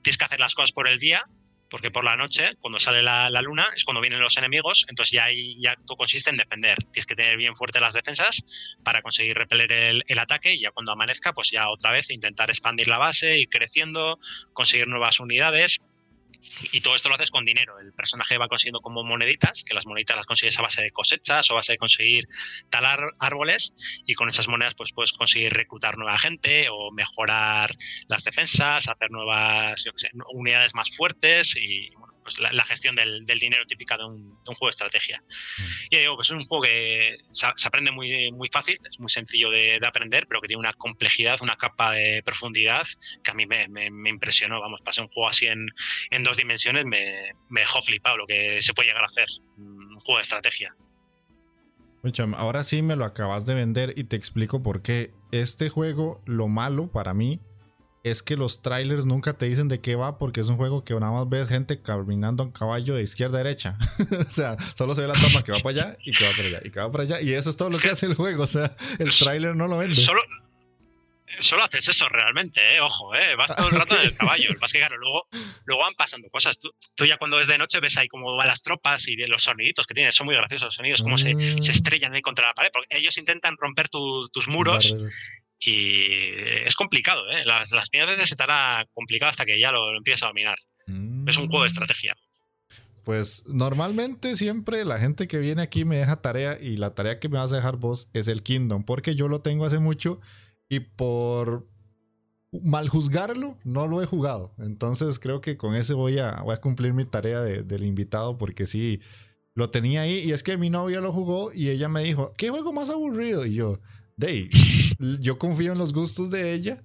Tienes que hacer las cosas por el día, porque por la noche, cuando sale la, luna, es cuando vienen los enemigos, entonces ya ya todo consiste en defender. Tienes que tener bien fuertes las defensas para conseguir repeler el, el, ataque y ya cuando amanezca, pues ya otra vez intentar expandir la base, ir creciendo, conseguir nuevas unidades. Y todo esto lo haces con dinero. El personaje va consiguiendo como moneditas, que las moneditas las consigues a base de cosechas o a base de conseguir talar árboles y con esas monedas pues puedes conseguir reclutar nueva gente o mejorar las defensas, hacer nuevas unidades más fuertes y pues, la, gestión del, dinero típica de un, juego de estrategia. Mm. Y digo, pues es un juego que se, aprende muy, muy fácil, es muy sencillo de, aprender, pero que tiene una complejidad, una capa de profundidad que a mí me, impresionó. Vamos, pasé un juego así en, en dos dimensiones, me, me dejó flipado lo que se puede llegar a hacer, un juego de estrategia. Ahora sí me lo acabas de vender y te explico por qué. Este juego, lo malo para mí es que los trailers nunca te dicen de qué va porque es un juego que nada más ves gente caminando en caballo de izquierda a derecha. o sea, solo se ve la toma que va para allá y que va para allá y que va para allá. Y eso es todo lo que hace el juego. O sea, el trailer no lo vende. Solo, solo haces eso realmente, ¿eh? ojo, ¿eh? vas todo el rato en el caballo. Lo que claro, luego, luego van pasando cosas. Tú, ya cuando es de noche ves ahí cómo van las tropas y los soniditos que tienen. Son muy graciosos los sonidos, cómo se, se, mm. estrellan ahí contra la pared. Porque ellos intentan romper tus muros y es complicado, ¿eh? Las, las primeras veces estará complicado hasta que ya lo, lo empiezas a dominar. Es un juego de mm. estrategia. Pues normalmente siempre la gente que viene aquí me deja tarea y la tarea que me vas a dejar vos es el Kingdom, porque yo lo tengo hace mucho y por mal juzgarlo no lo he jugado. Entonces creo que con ese voy a, voy a cumplir mi tarea del invitado porque sí, lo tenía ahí y es que mi novia lo jugó y ella me dijo, ¿qué juego más aburrido? Y yo, Dey, yo confío en los gustos de ella,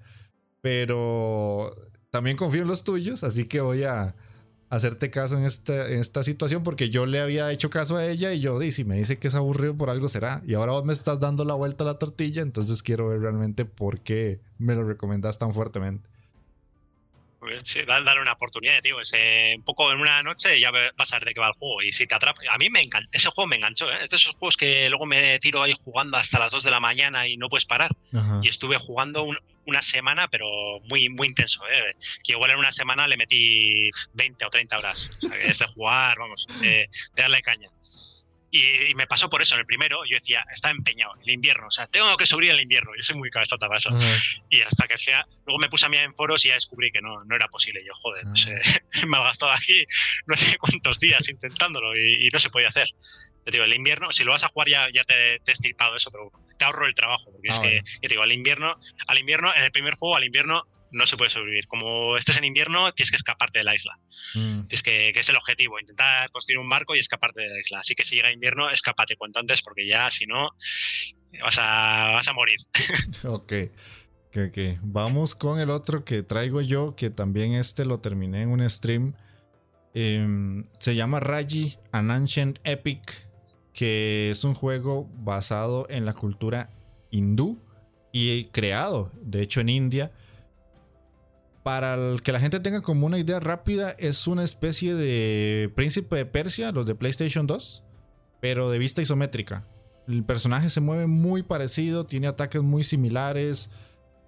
pero también confío en los tuyos, así que voy a hacerte caso en esta, situación porque yo le había hecho caso a ella y yo, si me dice que es aburrido por algo será. Y ahora vos me estás dando la vuelta a la tortilla, entonces quiero ver realmente por qué me lo recomendas tan fuertemente. Sí, dale una oportunidad, tío. Ese, un poco en una noche ya vas a ver de qué va el juego. Y si te atrapa. A mí me encanta. Ese juego me enganchó. ¿eh? Es de esos juegos que luego me tiro ahí jugando hasta las 2 de la mañana y no puedes parar. Y estuve jugando una semana, pero muy, muy intenso. ¿eh? Que igual en una semana le metí 20 o 30 horas. O sea, es de jugar, vamos, de darle caña. Y, me pasó por eso en el primero. Yo decía, está empeñado, el invierno. O sea, tengo que subir el invierno. Yo soy muy cabezota para eso. Y hasta que sea, luego me puse a mirar en foros y ya descubrí que no, no era posible. Yo, joder, no sé, me ha gastado aquí no sé cuántos días intentándolo y, no se podía hacer. Te digo, el invierno, si lo vas a jugar ya, ya te, te he estirpado eso, pero te ahorro el trabajo. Porque es ah, que, te digo, al invierno, al invierno, en el primer juego, al invierno, no se puede sobrevivir. Como estés en invierno, tienes que escaparte de la isla. Mm. Tienes que, que, es el objetivo, intentar construir un barco y escaparte de la isla. Así que si llega invierno, escápate cuanto antes, porque ya, si no, vas a, vas a morir. ok. Okay, Vamos con el otro que traigo yo, que también este lo terminé en un stream. Em, se llama Raji, An Ancient Epic, que es un juego basado en la cultura hindú y creado, de hecho, en India para que la gente tenga como una idea rápida, es una especie de Príncipe de Persia, los de PlayStation 2, pero de vista isométrica. El personaje se mueve muy parecido, tiene ataques muy similares,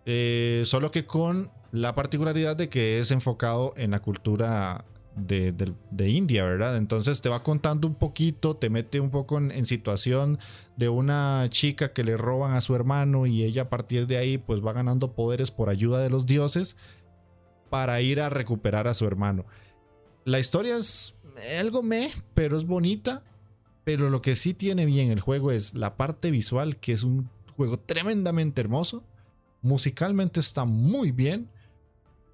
eh, solo que con la particularidad de que es enfocado en la cultura de, India, ¿verdad? Entonces te va contando un poquito, te mete un poco en, en, situación de una chica que le roban a su hermano y ella a partir de ahí pues va ganando poderes por ayuda de los dioses para ir a recuperar a su hermano. La historia es algo meh, pero es bonita. Pero lo que sí tiene bien el juego es la parte visual, que es un juego tremendamente hermoso. Musicalmente está muy bien.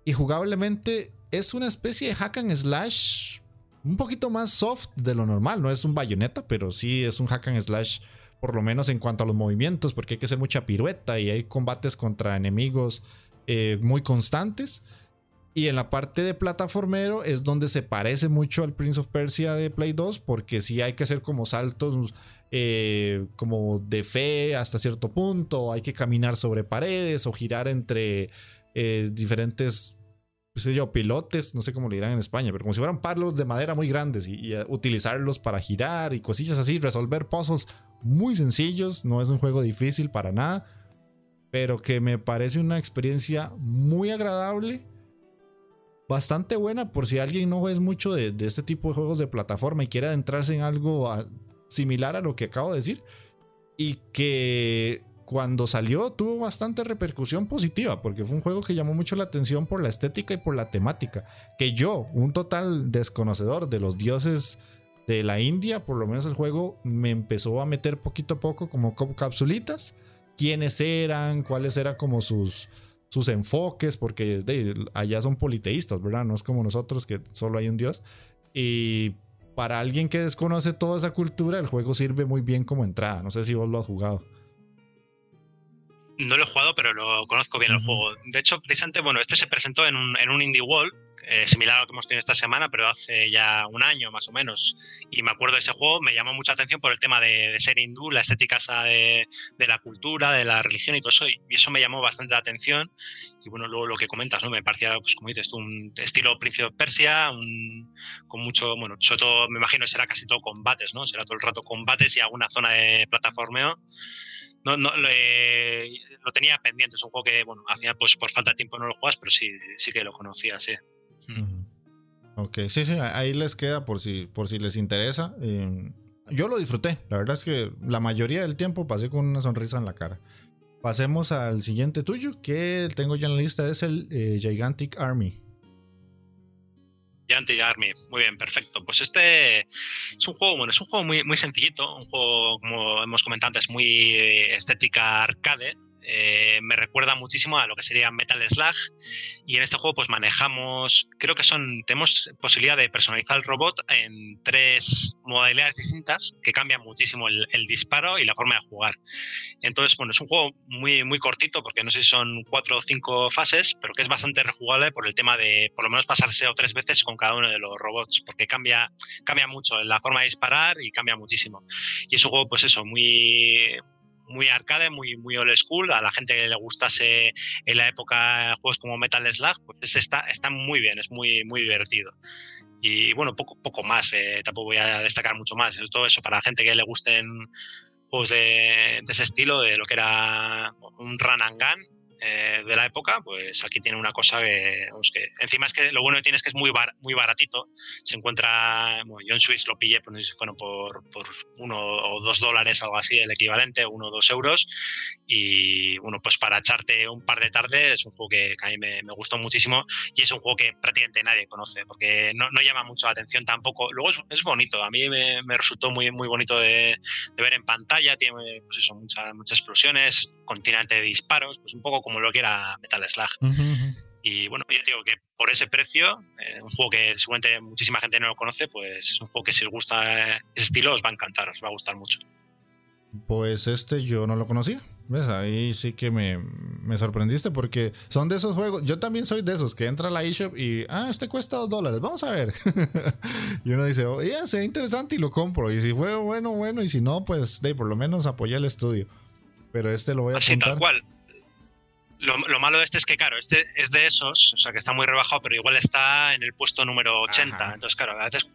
Y jugablemente es una especie de hack and slash un poquito más soft de lo normal. No es un bayoneta, pero sí es un hack and slash, por lo menos en cuanto a los movimientos, porque hay que hacer mucha pirueta y hay combates contra enemigos eh, muy constantes. Y en la parte de plataformero es donde se parece mucho al Prince of Persia de Play 2, porque sí hay que hacer como saltos eh, como de fe hasta cierto punto, hay que caminar sobre paredes o girar entre eh, diferentes, pilotes, no sé cómo le dirán en España, pero como si fueran palos de madera muy grandes y, eh, utilizarlos para girar y cosillas así, resolver puzzles muy sencillos, no es un juego difícil para nada, pero que me parece una experiencia muy agradable bastante buena por si alguien no es mucho de, este tipo de juegos de plataforma y quiere adentrarse en algo similar a lo que acabo de decir. Y que cuando salió tuvo bastante repercusión positiva, porque fue un juego que llamó mucho la atención por la estética y por la temática. Que yo, un total desconocedor de los dioses de la India, por lo menos el juego me empezó a meter poquito a poco como capsulitas, quiénes eran, cuáles eran como sus, sus enfoques, porque allá son politeístas, ¿verdad? No es como nosotros que solo hay un dios. Y para alguien que desconoce toda esa cultura, el juego sirve muy bien como entrada. No sé si vos lo has jugado. No lo he jugado, pero lo conozco bien el juego. De hecho, precisamente, bueno, este se presentó en un, en un Indie Wall, eh, similar a lo que hemos tenido esta semana, pero hace ya un año más o menos. Y me acuerdo de ese juego, me llamó mucha atención por el tema de, ser hindú, la estética de, de, la cultura, de la religión y todo eso. Y eso me llamó bastante la atención. Y bueno, luego lo que comentas, ¿no? Me parecía, pues como dices tú, un estilo Príncipe de Persia, con mucho, bueno, sobre todo, me imagino será casi todo combates, ¿no? Será todo el rato combates y alguna zona de plataformeo no, no lo tenía pendiente. Es un juego que, bueno, al final, pues por falta de tiempo no lo juegas, pero sí, sí que lo conocía, sí. Ok, sí, sí, ahí les queda por si, por si les interesa. Em, yo lo disfruté, la verdad es que la mayoría del tiempo pasé con una sonrisa en la cara. Pasemos al siguiente tuyo, que tengo ya en la lista, es el eh, Gigantic Army. Gigantic Army, muy bien, perfecto. Pues este es un juego, bueno, es un juego muy, muy sencillito, un juego, como hemos comentado antes, muy estética arcade, eh, me recuerda muchísimo a lo que sería Metal Slug y en este juego pues manejamos, creo que son, tenemos posibilidad de personalizar el robot en tres modalidades distintas que cambian muchísimo el, disparo y la forma de jugar. Entonces, bueno, es un juego muy, muy cortito porque no sé si son cuatro o cinco fases, pero que es bastante rejugable por el tema de por lo menos pasarse o tres veces con cada uno de los robots, porque cambia, cambia mucho la forma de disparar y cambia muchísimo. Y es un juego, pues eso, muy muy arcade, muy, muy old school. A la gente que le gustase en la época juegos como Metal Slug, pues está, está muy bien, es muy, muy divertido. Y bueno, poco, poco más, eh, tampoco voy a destacar mucho más. Todo eso para la gente que le gusten juegos de, de, ese estilo, de lo que era un run and gun, eh, de la época, pues aquí tiene una cosa que, que, encima es que lo bueno que tiene es que es muy, muy baratito. Se encuentra, bueno, yo en Swiss lo pillé, pues no sé si fueron por, por uno o dos dólares, algo así, el equivalente, uno o dos euros. Y bueno, pues para echarte un par de tardes, es un juego que, a mí me, gustó muchísimo y es un juego que prácticamente nadie conoce porque no, no llama mucho la atención tampoco. Luego es, bonito, a mí me, me, resultó muy, muy bonito de, de, ver en pantalla, tiene pues eso, muchas, muchas explosiones, continuamente de disparos, pues un poco como lo que era Metal Slug. Y bueno, ya digo que por ese precio, eh, un juego que seguramente muchísima gente no lo conoce, pues es un juego que si os gusta ese estilo os va a encantar, os va a gustar mucho. Pues este yo no lo conocía. ¿Ves? Ahí sí que me, me, sorprendiste porque son de esos juegos. Yo también soy de esos que entra a la eShop y, ah, este cuesta dos dólares, vamos a ver. y uno dice, oye, oh, se interesante y lo compro. Y si fue bueno, bueno. Y si no, pues de, por lo menos apoyé el estudio. Pero este lo voy a Así, tal cual. Lo, malo de este es que, claro, este es de esos, o sea, que está muy rebajado, pero igual está en el puesto número 80. Entonces, claro, a veces,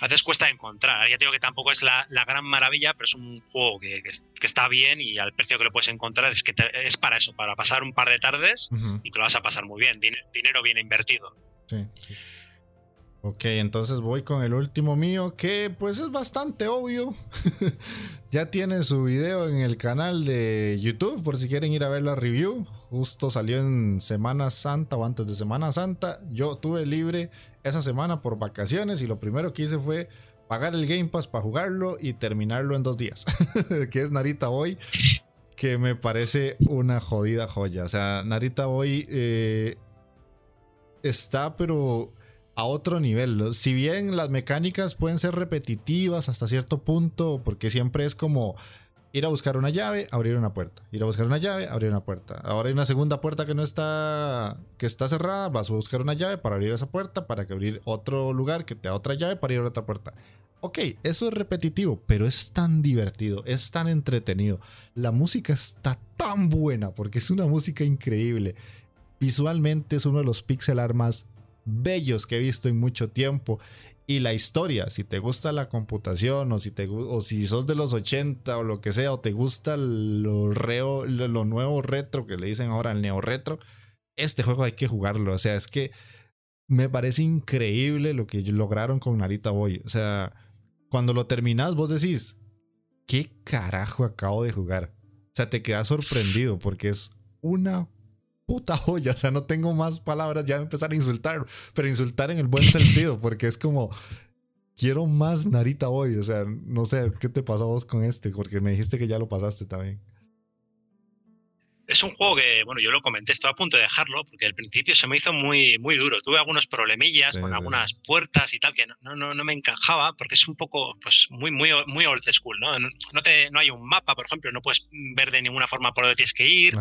a veces, cuesta encontrar. Ya te digo que tampoco es la, gran maravilla, pero es un juego que, que, está bien y al precio que lo puedes encontrar es que es para eso, para pasar un par de tardes y te lo vas a pasar muy bien. dinero bien invertido. Sí, sí. Ok, entonces voy con el último mío, que pues es bastante obvio. ya tiene su video en el canal de YouTube, por si quieren ir a ver la review. Justo salió en Semana Santa o antes de Semana Santa. Yo tuve libre esa semana por vacaciones y lo primero que hice fue pagar el Game Pass para jugarlo y terminarlo en dos días. que es Narita Boy, que me parece una jodida joya. O sea, Narita Boy eh, está pero a otro nivel. Si bien las mecánicas pueden ser repetitivas hasta cierto punto, porque siempre es como Ir a buscar una llave, abrir una puerta. Ir a buscar una llave, abrir una puerta. Ahora hay una segunda puerta que no está que está cerrada, vas a buscar una llave para abrir esa puerta, para que abrir otro lugar que te da otra llave para ir a otra puerta. Ok, eso es repetitivo, pero es tan divertido, es tan entretenido. La música está tan buena porque es una música increíble. Visualmente es uno de los pixel art más bellos que he visto en mucho tiempo. Y la historia, si te gusta la computación o si, te, o si sos de los 80 o lo que sea, o te gusta lo, reo, lo, nuevo retro que le dicen ahora el neo retro, este juego hay que jugarlo. O sea, es que me parece increíble lo que lograron con Narita Boy. O sea, cuando lo terminas, vos decís, ¿qué carajo acabo de jugar? O sea, te quedas sorprendido porque es una puta joya. O sea, no tengo más palabras ya empezar a insultar, pero insultar en el buen sentido, porque es como, quiero más Narita hoy. O sea, no sé, ¿qué te pasó a vos con este? Porque me dijiste que ya lo pasaste también. Es un juego que, bueno, yo lo comenté, estaba a punto de dejarlo porque al principio se me hizo muy, muy duro. Tuve algunos problemillas con algunas puertas y tal que no, no, no, me encajaba porque es un poco, pues, muy, muy, muy old school, ¿no? No, te, no hay un mapa, por ejemplo, no puedes ver de ninguna forma por dónde tienes que ir.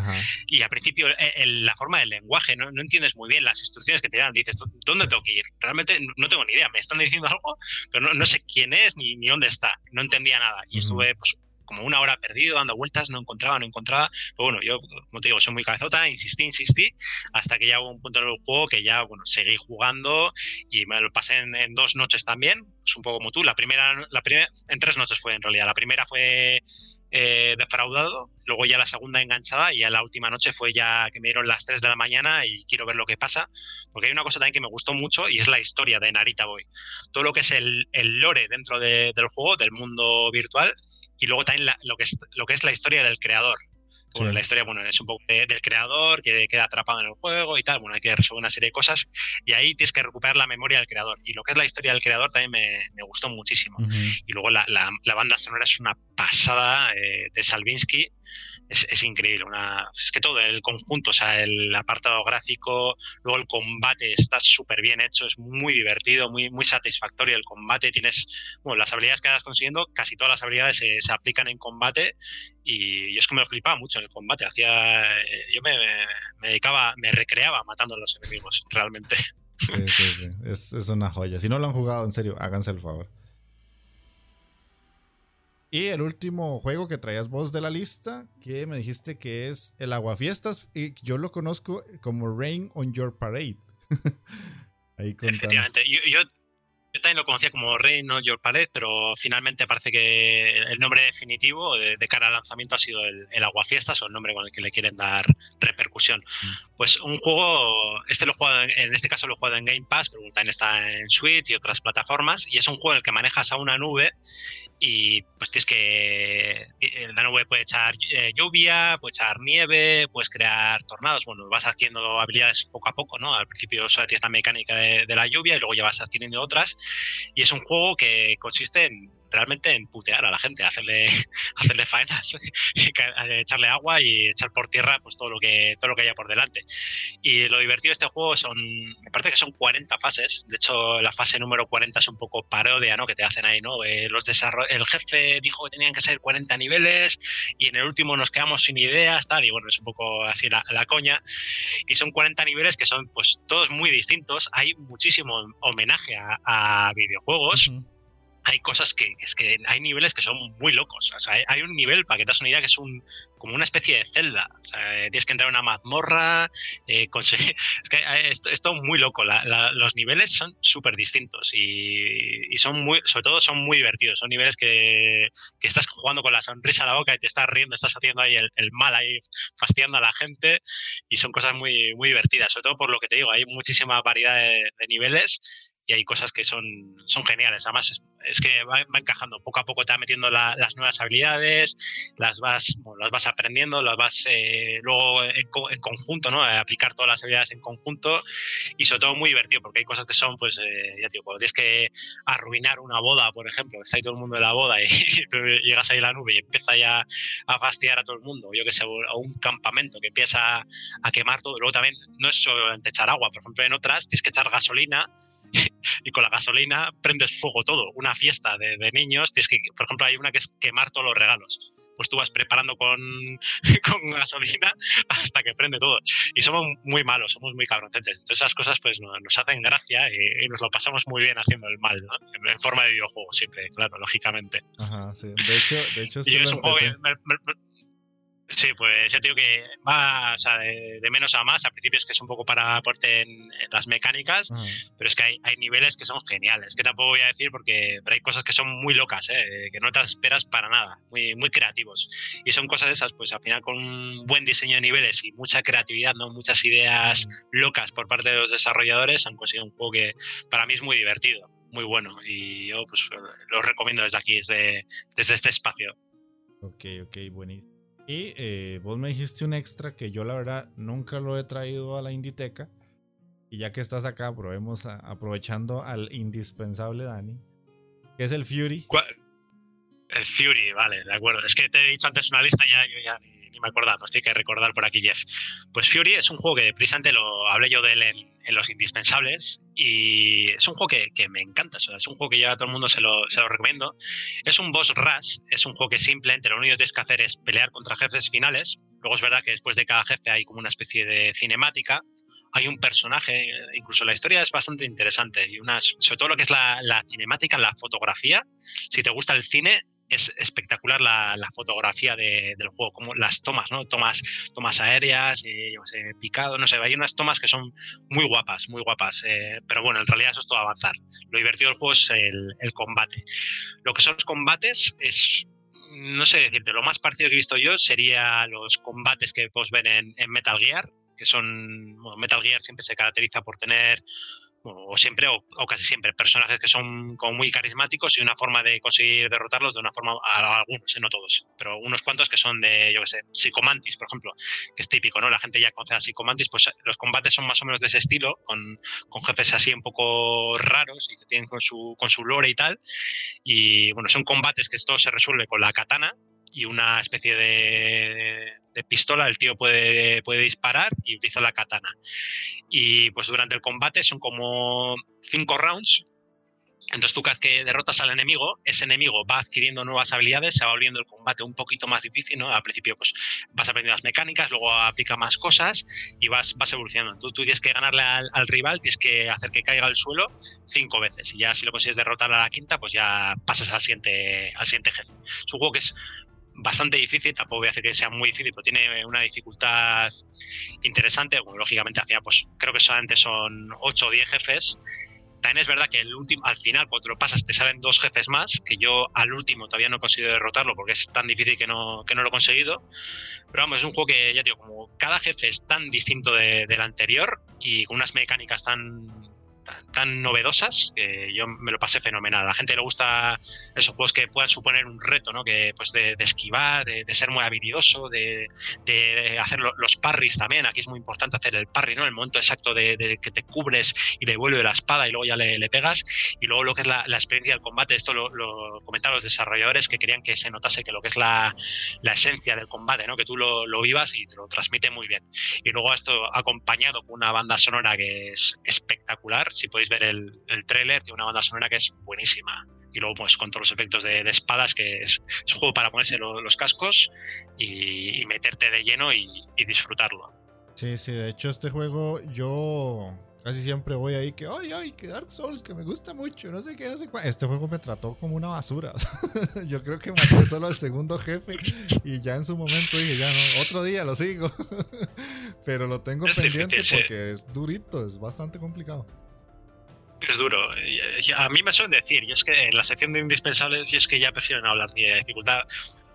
Y al principio, eh, la forma del lenguaje, ¿no? no entiendes muy bien las instrucciones que te dan. Dices, ¿dónde tengo que ir? Realmente no tengo ni idea. Me están diciendo algo, pero no, sé quién es ni, ni dónde está. No entendía nada. Y estuve, pues, como una hora perdido, dando vueltas, no encontraba, no encontraba. Pero bueno, yo, como te digo, soy muy cabezota, insistí, insistí, hasta que ya hubo un punto en el juego que ya, bueno, seguí jugando y me lo pasé en, dos noches también, un poco como tú. La primera, la primera, en tres noches fue en realidad. La primera fue eh, defraudado, luego ya la segunda enganchada y ya la última noche fue ya que me dieron las 3 de la mañana y quiero ver lo que pasa, porque hay una cosa también que me gustó mucho y es la historia de Narita Boy. Todo lo que es el, el lore dentro del juego, del mundo virtual, y luego también lo, que es, lo que es la historia del creador. Bueno, la historia, bueno, es un poco del creador que queda atrapado en el juego y tal. Bueno, hay que resolver una serie de cosas y ahí tienes que recuperar la memoria del creador. Y lo que es la historia del creador también me, gustó muchísimo. Y luego la, la, banda sonora es una pasada eh, de Salvinsky es, increíble. Una, es que todo, el conjunto, o sea, el apartado gráfico, luego el combate está súper bien hecho, es muy divertido, muy, muy satisfactorio el combate. Tienes, bueno, las habilidades que vas consiguiendo, casi todas las habilidades se, se aplican en combate y, es que me flipaba mucho en el combate. Hacía, eh, yo me, me, dedicaba, me recreaba matando a los enemigos, realmente. Sí, sí, sí. Es, es una joya. Si no lo han jugado, en serio, háganse el favor. Y el último juego que traías vos de la lista, que me dijiste que es el Aguafiestas, y yo lo conozco como Rain on Your Parade. Ahí Efectivamente, yo, yo también lo conocía como Reino Your Palette, pero finalmente parece que el nombre definitivo de, cara al lanzamiento ha sido el, el, Aguafiestas o el nombre con el que le quieren dar repercusión. Mm. Pues un juego, este lo he en este caso lo he jugado en Game Pass, pero también está en Switch y otras plataformas, y es un juego en el que manejas a una nube y pues tienes que la nube puede echar eh, lluvia, puede echar nieve, puedes crear tornados, bueno, vas adquiriendo habilidades poco a poco, ¿no? Al principio solo tienes la mecánica de, de la lluvia y luego ya vas adquiriendo otras y es un juego que consiste en realmente en putear a la gente, hacerle, hacerle faenas, echarle agua y echar por tierra pues todo lo que todo lo que haya por delante. Y lo divertido de este juego son, me parece que son 40 fases. De hecho, la fase número 40 es un poco parodia, ¿no? Que te hacen ahí, ¿no? Eh, los el jefe dijo que tenían que ser 40 niveles y en el último nos quedamos sin ideas, tal. Y bueno, es un poco así la, coña. Y son 40 niveles que son pues todos muy distintos. Hay muchísimo homenaje a, videojuegos hay cosas que, es que hay niveles que son muy locos. O sea, hay, un nivel, para que te das una idea, que es un, como una especie de celda. O sea, tienes que entrar a una mazmorra. Eh, es que eh, esto, es muy loco. los niveles son súper distintos y, son muy, sobre todo son muy divertidos. Son niveles que, que, estás jugando con la sonrisa a la boca y te estás riendo, estás haciendo ahí el, mal, ahí fastidiando a la gente y son cosas muy, muy divertidas. Sobre todo por lo que te digo, hay muchísima variedad de, de niveles y hay cosas que son, son geniales. Además, es, que va, encajando. Poco a poco te va metiendo las nuevas habilidades, las vas, las vas aprendiendo, las vas eh, luego en, conjunto, ¿no? aplicar todas las habilidades en conjunto y sobre todo muy divertido porque hay cosas que son, pues, eh, ya digo, cuando tienes que arruinar una boda, por ejemplo, está ahí todo el mundo en la boda y, llegas ahí a la nube y empieza ya a fastidiar a todo el mundo, yo que sé, a un campamento que empieza a quemar todo. Luego también no es solamente echar agua, por ejemplo, en otras tienes que echar gasolina y con la gasolina prendes fuego todo. Una fiesta de, niños, tienes que, por ejemplo, hay una que es quemar todos los regalos. pues tú vas preparando con, con gasolina hasta que prende todo. Y somos muy malos, somos muy cabroncetes. Entonces esas cosas pues nos hacen gracia y, nos lo pasamos muy bien haciendo el mal, ¿no? En, forma de videojuego siempre, claro, lógicamente. Ajá, sí. De hecho, de hecho es un juego Sí, pues ya te digo que va de, menos a más. Al principio es que es un poco para aporte en, las mecánicas, pero es que hay, hay, niveles que son geniales. Que tampoco voy a decir porque hay cosas que son muy locas, ¿eh? que no te esperas para nada, muy, muy creativos. Y son cosas esas, pues al final con un buen diseño de niveles y mucha creatividad, no muchas ideas locas por parte de los desarrolladores, han conseguido un juego que para mí es muy divertido, muy bueno. Y yo pues lo recomiendo desde aquí, desde, desde este espacio. Ok, ok, buenísimo. Y eh, vos me dijiste un extra que yo la verdad nunca lo he traído a la Inditeca. Y ya que estás acá, probemos aprovechando al indispensable Dani, que es el Fury. El Fury, vale, de acuerdo. Es que te he dicho antes una lista, ya yo ya ni, me acordaba, pues tiene que recordar por aquí Jeff. Pues Fury es un juego que precisamente lo hablé yo de él en, en los indispensables y es un juego que, me encanta, es un juego que ya a todo el mundo se lo, se lo, recomiendo. Es un boss rush, es un juego que simplemente lo único que tienes que hacer es pelear contra jefes finales. Luego es verdad que después de cada jefe hay como una especie de cinemática, hay un personaje, incluso la historia es bastante interesante y unas, sobre todo lo que es la, la cinemática, la fotografía. Si te gusta el cine, es espectacular la, fotografía del juego, como las tomas, ¿no? Tomas, tomas aéreas, eh, picado, no sé, hay unas tomas que son muy guapas, muy guapas, eh, pero bueno, en realidad eso es todo avanzar. Lo divertido del juego es el, combate. Lo que son los combates es, no sé decirte, lo más parecido que he visto yo sería los combates que podemos ver en, Metal Gear, que son, Metal Gear siempre se caracteriza por tener o siempre o, casi siempre personajes que son como muy carismáticos y una forma de conseguir derrotarlos de una forma a, algunos, ¿eh? no todos, pero unos cuantos que son de, yo qué sé, Psicomantis, por ejemplo, que es típico, ¿no? La gente ya conoce a Psicomantis, pues los combates son más o menos de ese estilo, con, con jefes así un poco raros y que tienen con su, con su lore y tal. Y bueno, son combates que esto se resuelve con la katana, y una especie de, pistola, el tío puede, puede disparar y utiliza la katana. Y pues durante el combate son como cinco rounds. Entonces tú cada vez que derrotas al enemigo, ese enemigo va adquiriendo nuevas habilidades, se va volviendo el combate un poquito más difícil, ¿no? Al principio pues vas aprendiendo las mecánicas, luego aplica más cosas y vas, vas evolucionando. Tú, tú tienes que ganarle al, al, rival, tienes que hacer que caiga al suelo cinco veces y ya si lo consigues derrotar a la quinta, pues ya pasas al siguiente, al siguiente jefe. Es un juego que es bastante difícil, tampoco voy a decir que sea muy difícil, pero tiene una dificultad interesante. lógicamente, al final, pues creo que solamente son 8 o 10 jefes. También es verdad que el último, al final, cuando lo pasas, te salen dos jefes más, que yo al último todavía no he conseguido derrotarlo porque es tan difícil que no, que no lo he conseguido. Pero vamos, es un juego que, ya digo, como cada jefe es tan distinto del anterior y con unas mecánicas tan tan, novedosas que yo me lo pasé fenomenal. A la gente le gusta esos juegos que puedan suponer un reto, ¿no? Que, pues de, esquivar, de, ser muy habilidoso, de, hacer los parries también. Aquí es muy importante hacer el parry, ¿no? El momento exacto de, que te cubres y le vuelve la espada y luego ya le, pegas. Y luego lo que es la, experiencia del combate, esto lo, lo, comentaron los desarrolladores que querían que se notase que lo que es la, esencia del combate, ¿no? Que tú lo, vivas y te lo transmite muy bien. Y luego esto acompañado con una banda sonora que es espectacular si podéis ver el, el tráiler, tiene una banda sonora que es buenísima. Y luego, pues, con todos los efectos de, espadas, que es, un juego para ponerse los cascos y, meterte de lleno y, disfrutarlo. Sí, sí, de hecho, este juego yo casi siempre voy ahí que, ay, ay, que Dark Souls, que me gusta mucho, no sé qué, no sé cuál. Este juego me trató como una basura. yo creo que maté solo al segundo jefe y ya en su momento dije, ya no, otro día lo sigo. Pero lo tengo pendiente porque es durito, es bastante complicado. Es duro. A mí me suelen decir, y es que en la sección de indispensables, y es que ya prefiero no hablar ni de dificultad.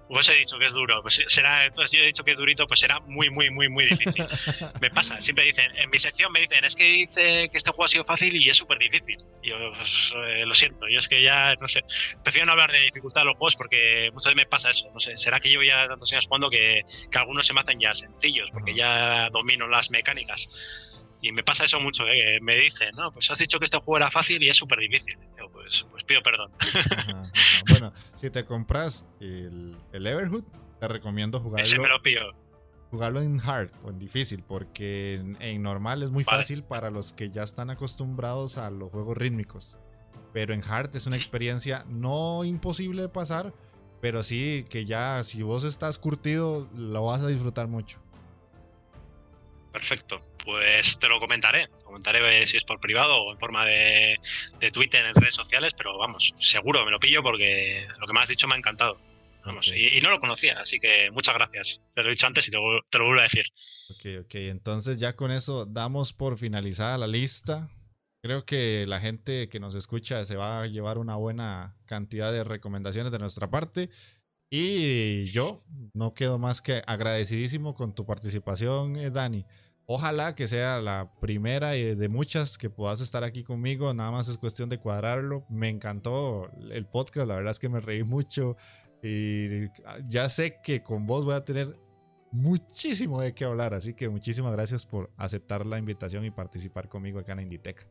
Pues he dicho que es duro, pues será, pues yo he dicho que es durito, pues será muy, muy, muy, muy difícil. me pasa, siempre dicen, en mi sección me dicen, es que dice que este juego ha sido fácil y es súper difícil. Y yo, pues, eh, lo siento, y es que ya, no sé, prefiero no hablar de dificultad de los juegos porque muchas veces me pasa eso, no sé, será que llevo ya tantos años jugando que, que algunos se me hacen ya sencillos, porque ya domino las mecánicas. Y me pasa eso mucho, ¿eh? me dicen, no, pues has dicho que este juego era fácil y es súper difícil. pues, pues pido perdón. Bueno, si te compras el, el Everhood, te recomiendo jugarlo. Ese me lo pido. Jugarlo en hard o en difícil, porque en, normal es muy fácil para los que ya están acostumbrados a los juegos rítmicos. Pero en hard es una experiencia no imposible de pasar, Pero sí, que ya si vos estás curtido, lo vas a disfrutar mucho. Perfecto. Pues te lo comentaré. Comentaré si es por privado o en forma de, Twitter en redes sociales, pero vamos, seguro me lo pillo porque lo que me has dicho me ha encantado. Vamos, y, no lo conocía, así que muchas gracias. Te lo he dicho antes y te, te lo vuelvo a decir. Ok, ok. Entonces ya con eso damos por finalizada la lista. Creo que la gente que nos escucha se va a llevar una buena cantidad de recomendaciones de nuestra parte. Y yo no quedo más que agradecidísimo con tu participación, eh, Dani. Ojalá que sea la primera de muchas que puedas estar aquí conmigo. Nada más es cuestión de cuadrarlo. Me encantó el podcast, la verdad es que me reí mucho. Y ya sé que con vos voy a tener muchísimo de qué hablar. Así que muchísimas gracias por aceptar la invitación y participar conmigo acá en Inditech.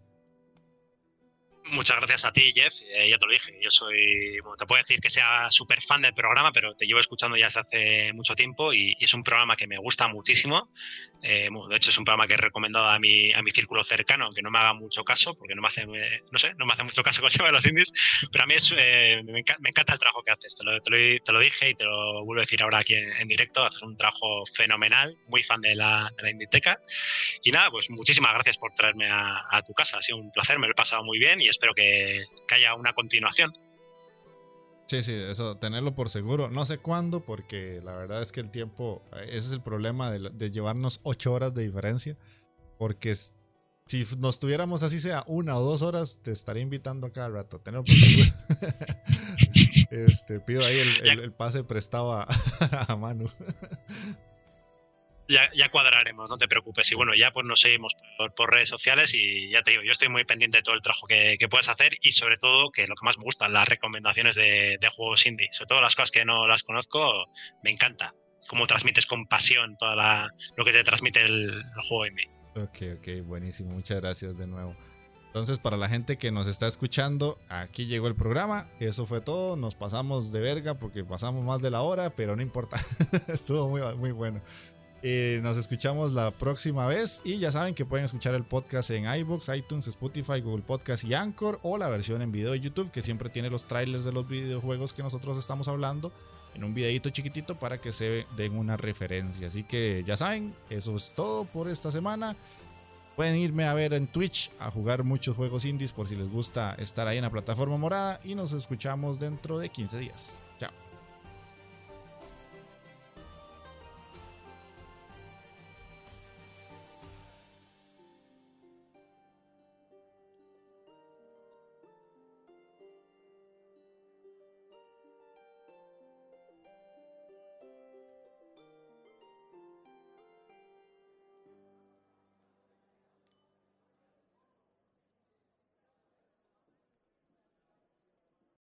Muchas gracias a ti, Jeff. Eh, ya te lo dije, yo soy, bueno, te puedo decir que sea súper fan del programa, pero te llevo escuchando ya desde hace mucho tiempo y, es un programa que me gusta muchísimo. Eh, de hecho, es un programa que he recomendado a mi, a mi círculo cercano, aunque no me haga mucho caso, porque no me hace, no sé, no me hace mucho caso con de los indies, pero a mí es, eh, me, encanta, el trabajo que haces. Te lo, te lo, dije y te lo vuelvo a decir ahora aquí en, directo. Haces un trabajo fenomenal, muy fan de la, de la Inditeca. Y nada, pues muchísimas gracias por traerme a, a tu casa. Ha sido un placer, me lo he pasado muy bien y espero que, haya una continuación. Sí, sí, eso, tenerlo por seguro. No sé cuándo, porque la verdad es que el tiempo, ese es el problema de, llevarnos ocho horas de diferencia, porque si nos tuviéramos así sea una o dos horas, te estaría invitando a cada rato. Tenerlo por seguro. este, pido ahí el, pase prestado a, a Manu ya, cuadraremos, no te preocupes. Y bueno, ya pues nos seguimos por, redes sociales y ya te digo, yo estoy muy pendiente de todo el trabajo que, puedes hacer y sobre todo que lo que más me gusta, las recomendaciones de, juegos indie, sobre todo las cosas que no las conozco, me encanta. Cómo transmites con pasión todo lo que te transmite el, juego indie. Ok, ok, buenísimo. Muchas gracias de nuevo. Entonces, para la gente que nos está escuchando, aquí llegó el programa. Eso fue todo. Nos pasamos de verga porque pasamos más de la hora, pero no importa. Estuvo muy, muy bueno. Eh, nos escuchamos la próxima vez y ya saben que pueden escuchar el podcast en iBooks, iTunes, Spotify, Google Podcast y Anchor o la versión en video de YouTube que siempre tiene los trailers de los videojuegos que nosotros estamos hablando en un videito chiquitito para que se den una referencia. Así que ya saben, eso es todo por esta semana. Pueden irme a ver en Twitch a jugar muchos juegos indies por si les gusta estar ahí en la plataforma morada y nos escuchamos dentro de 15 días.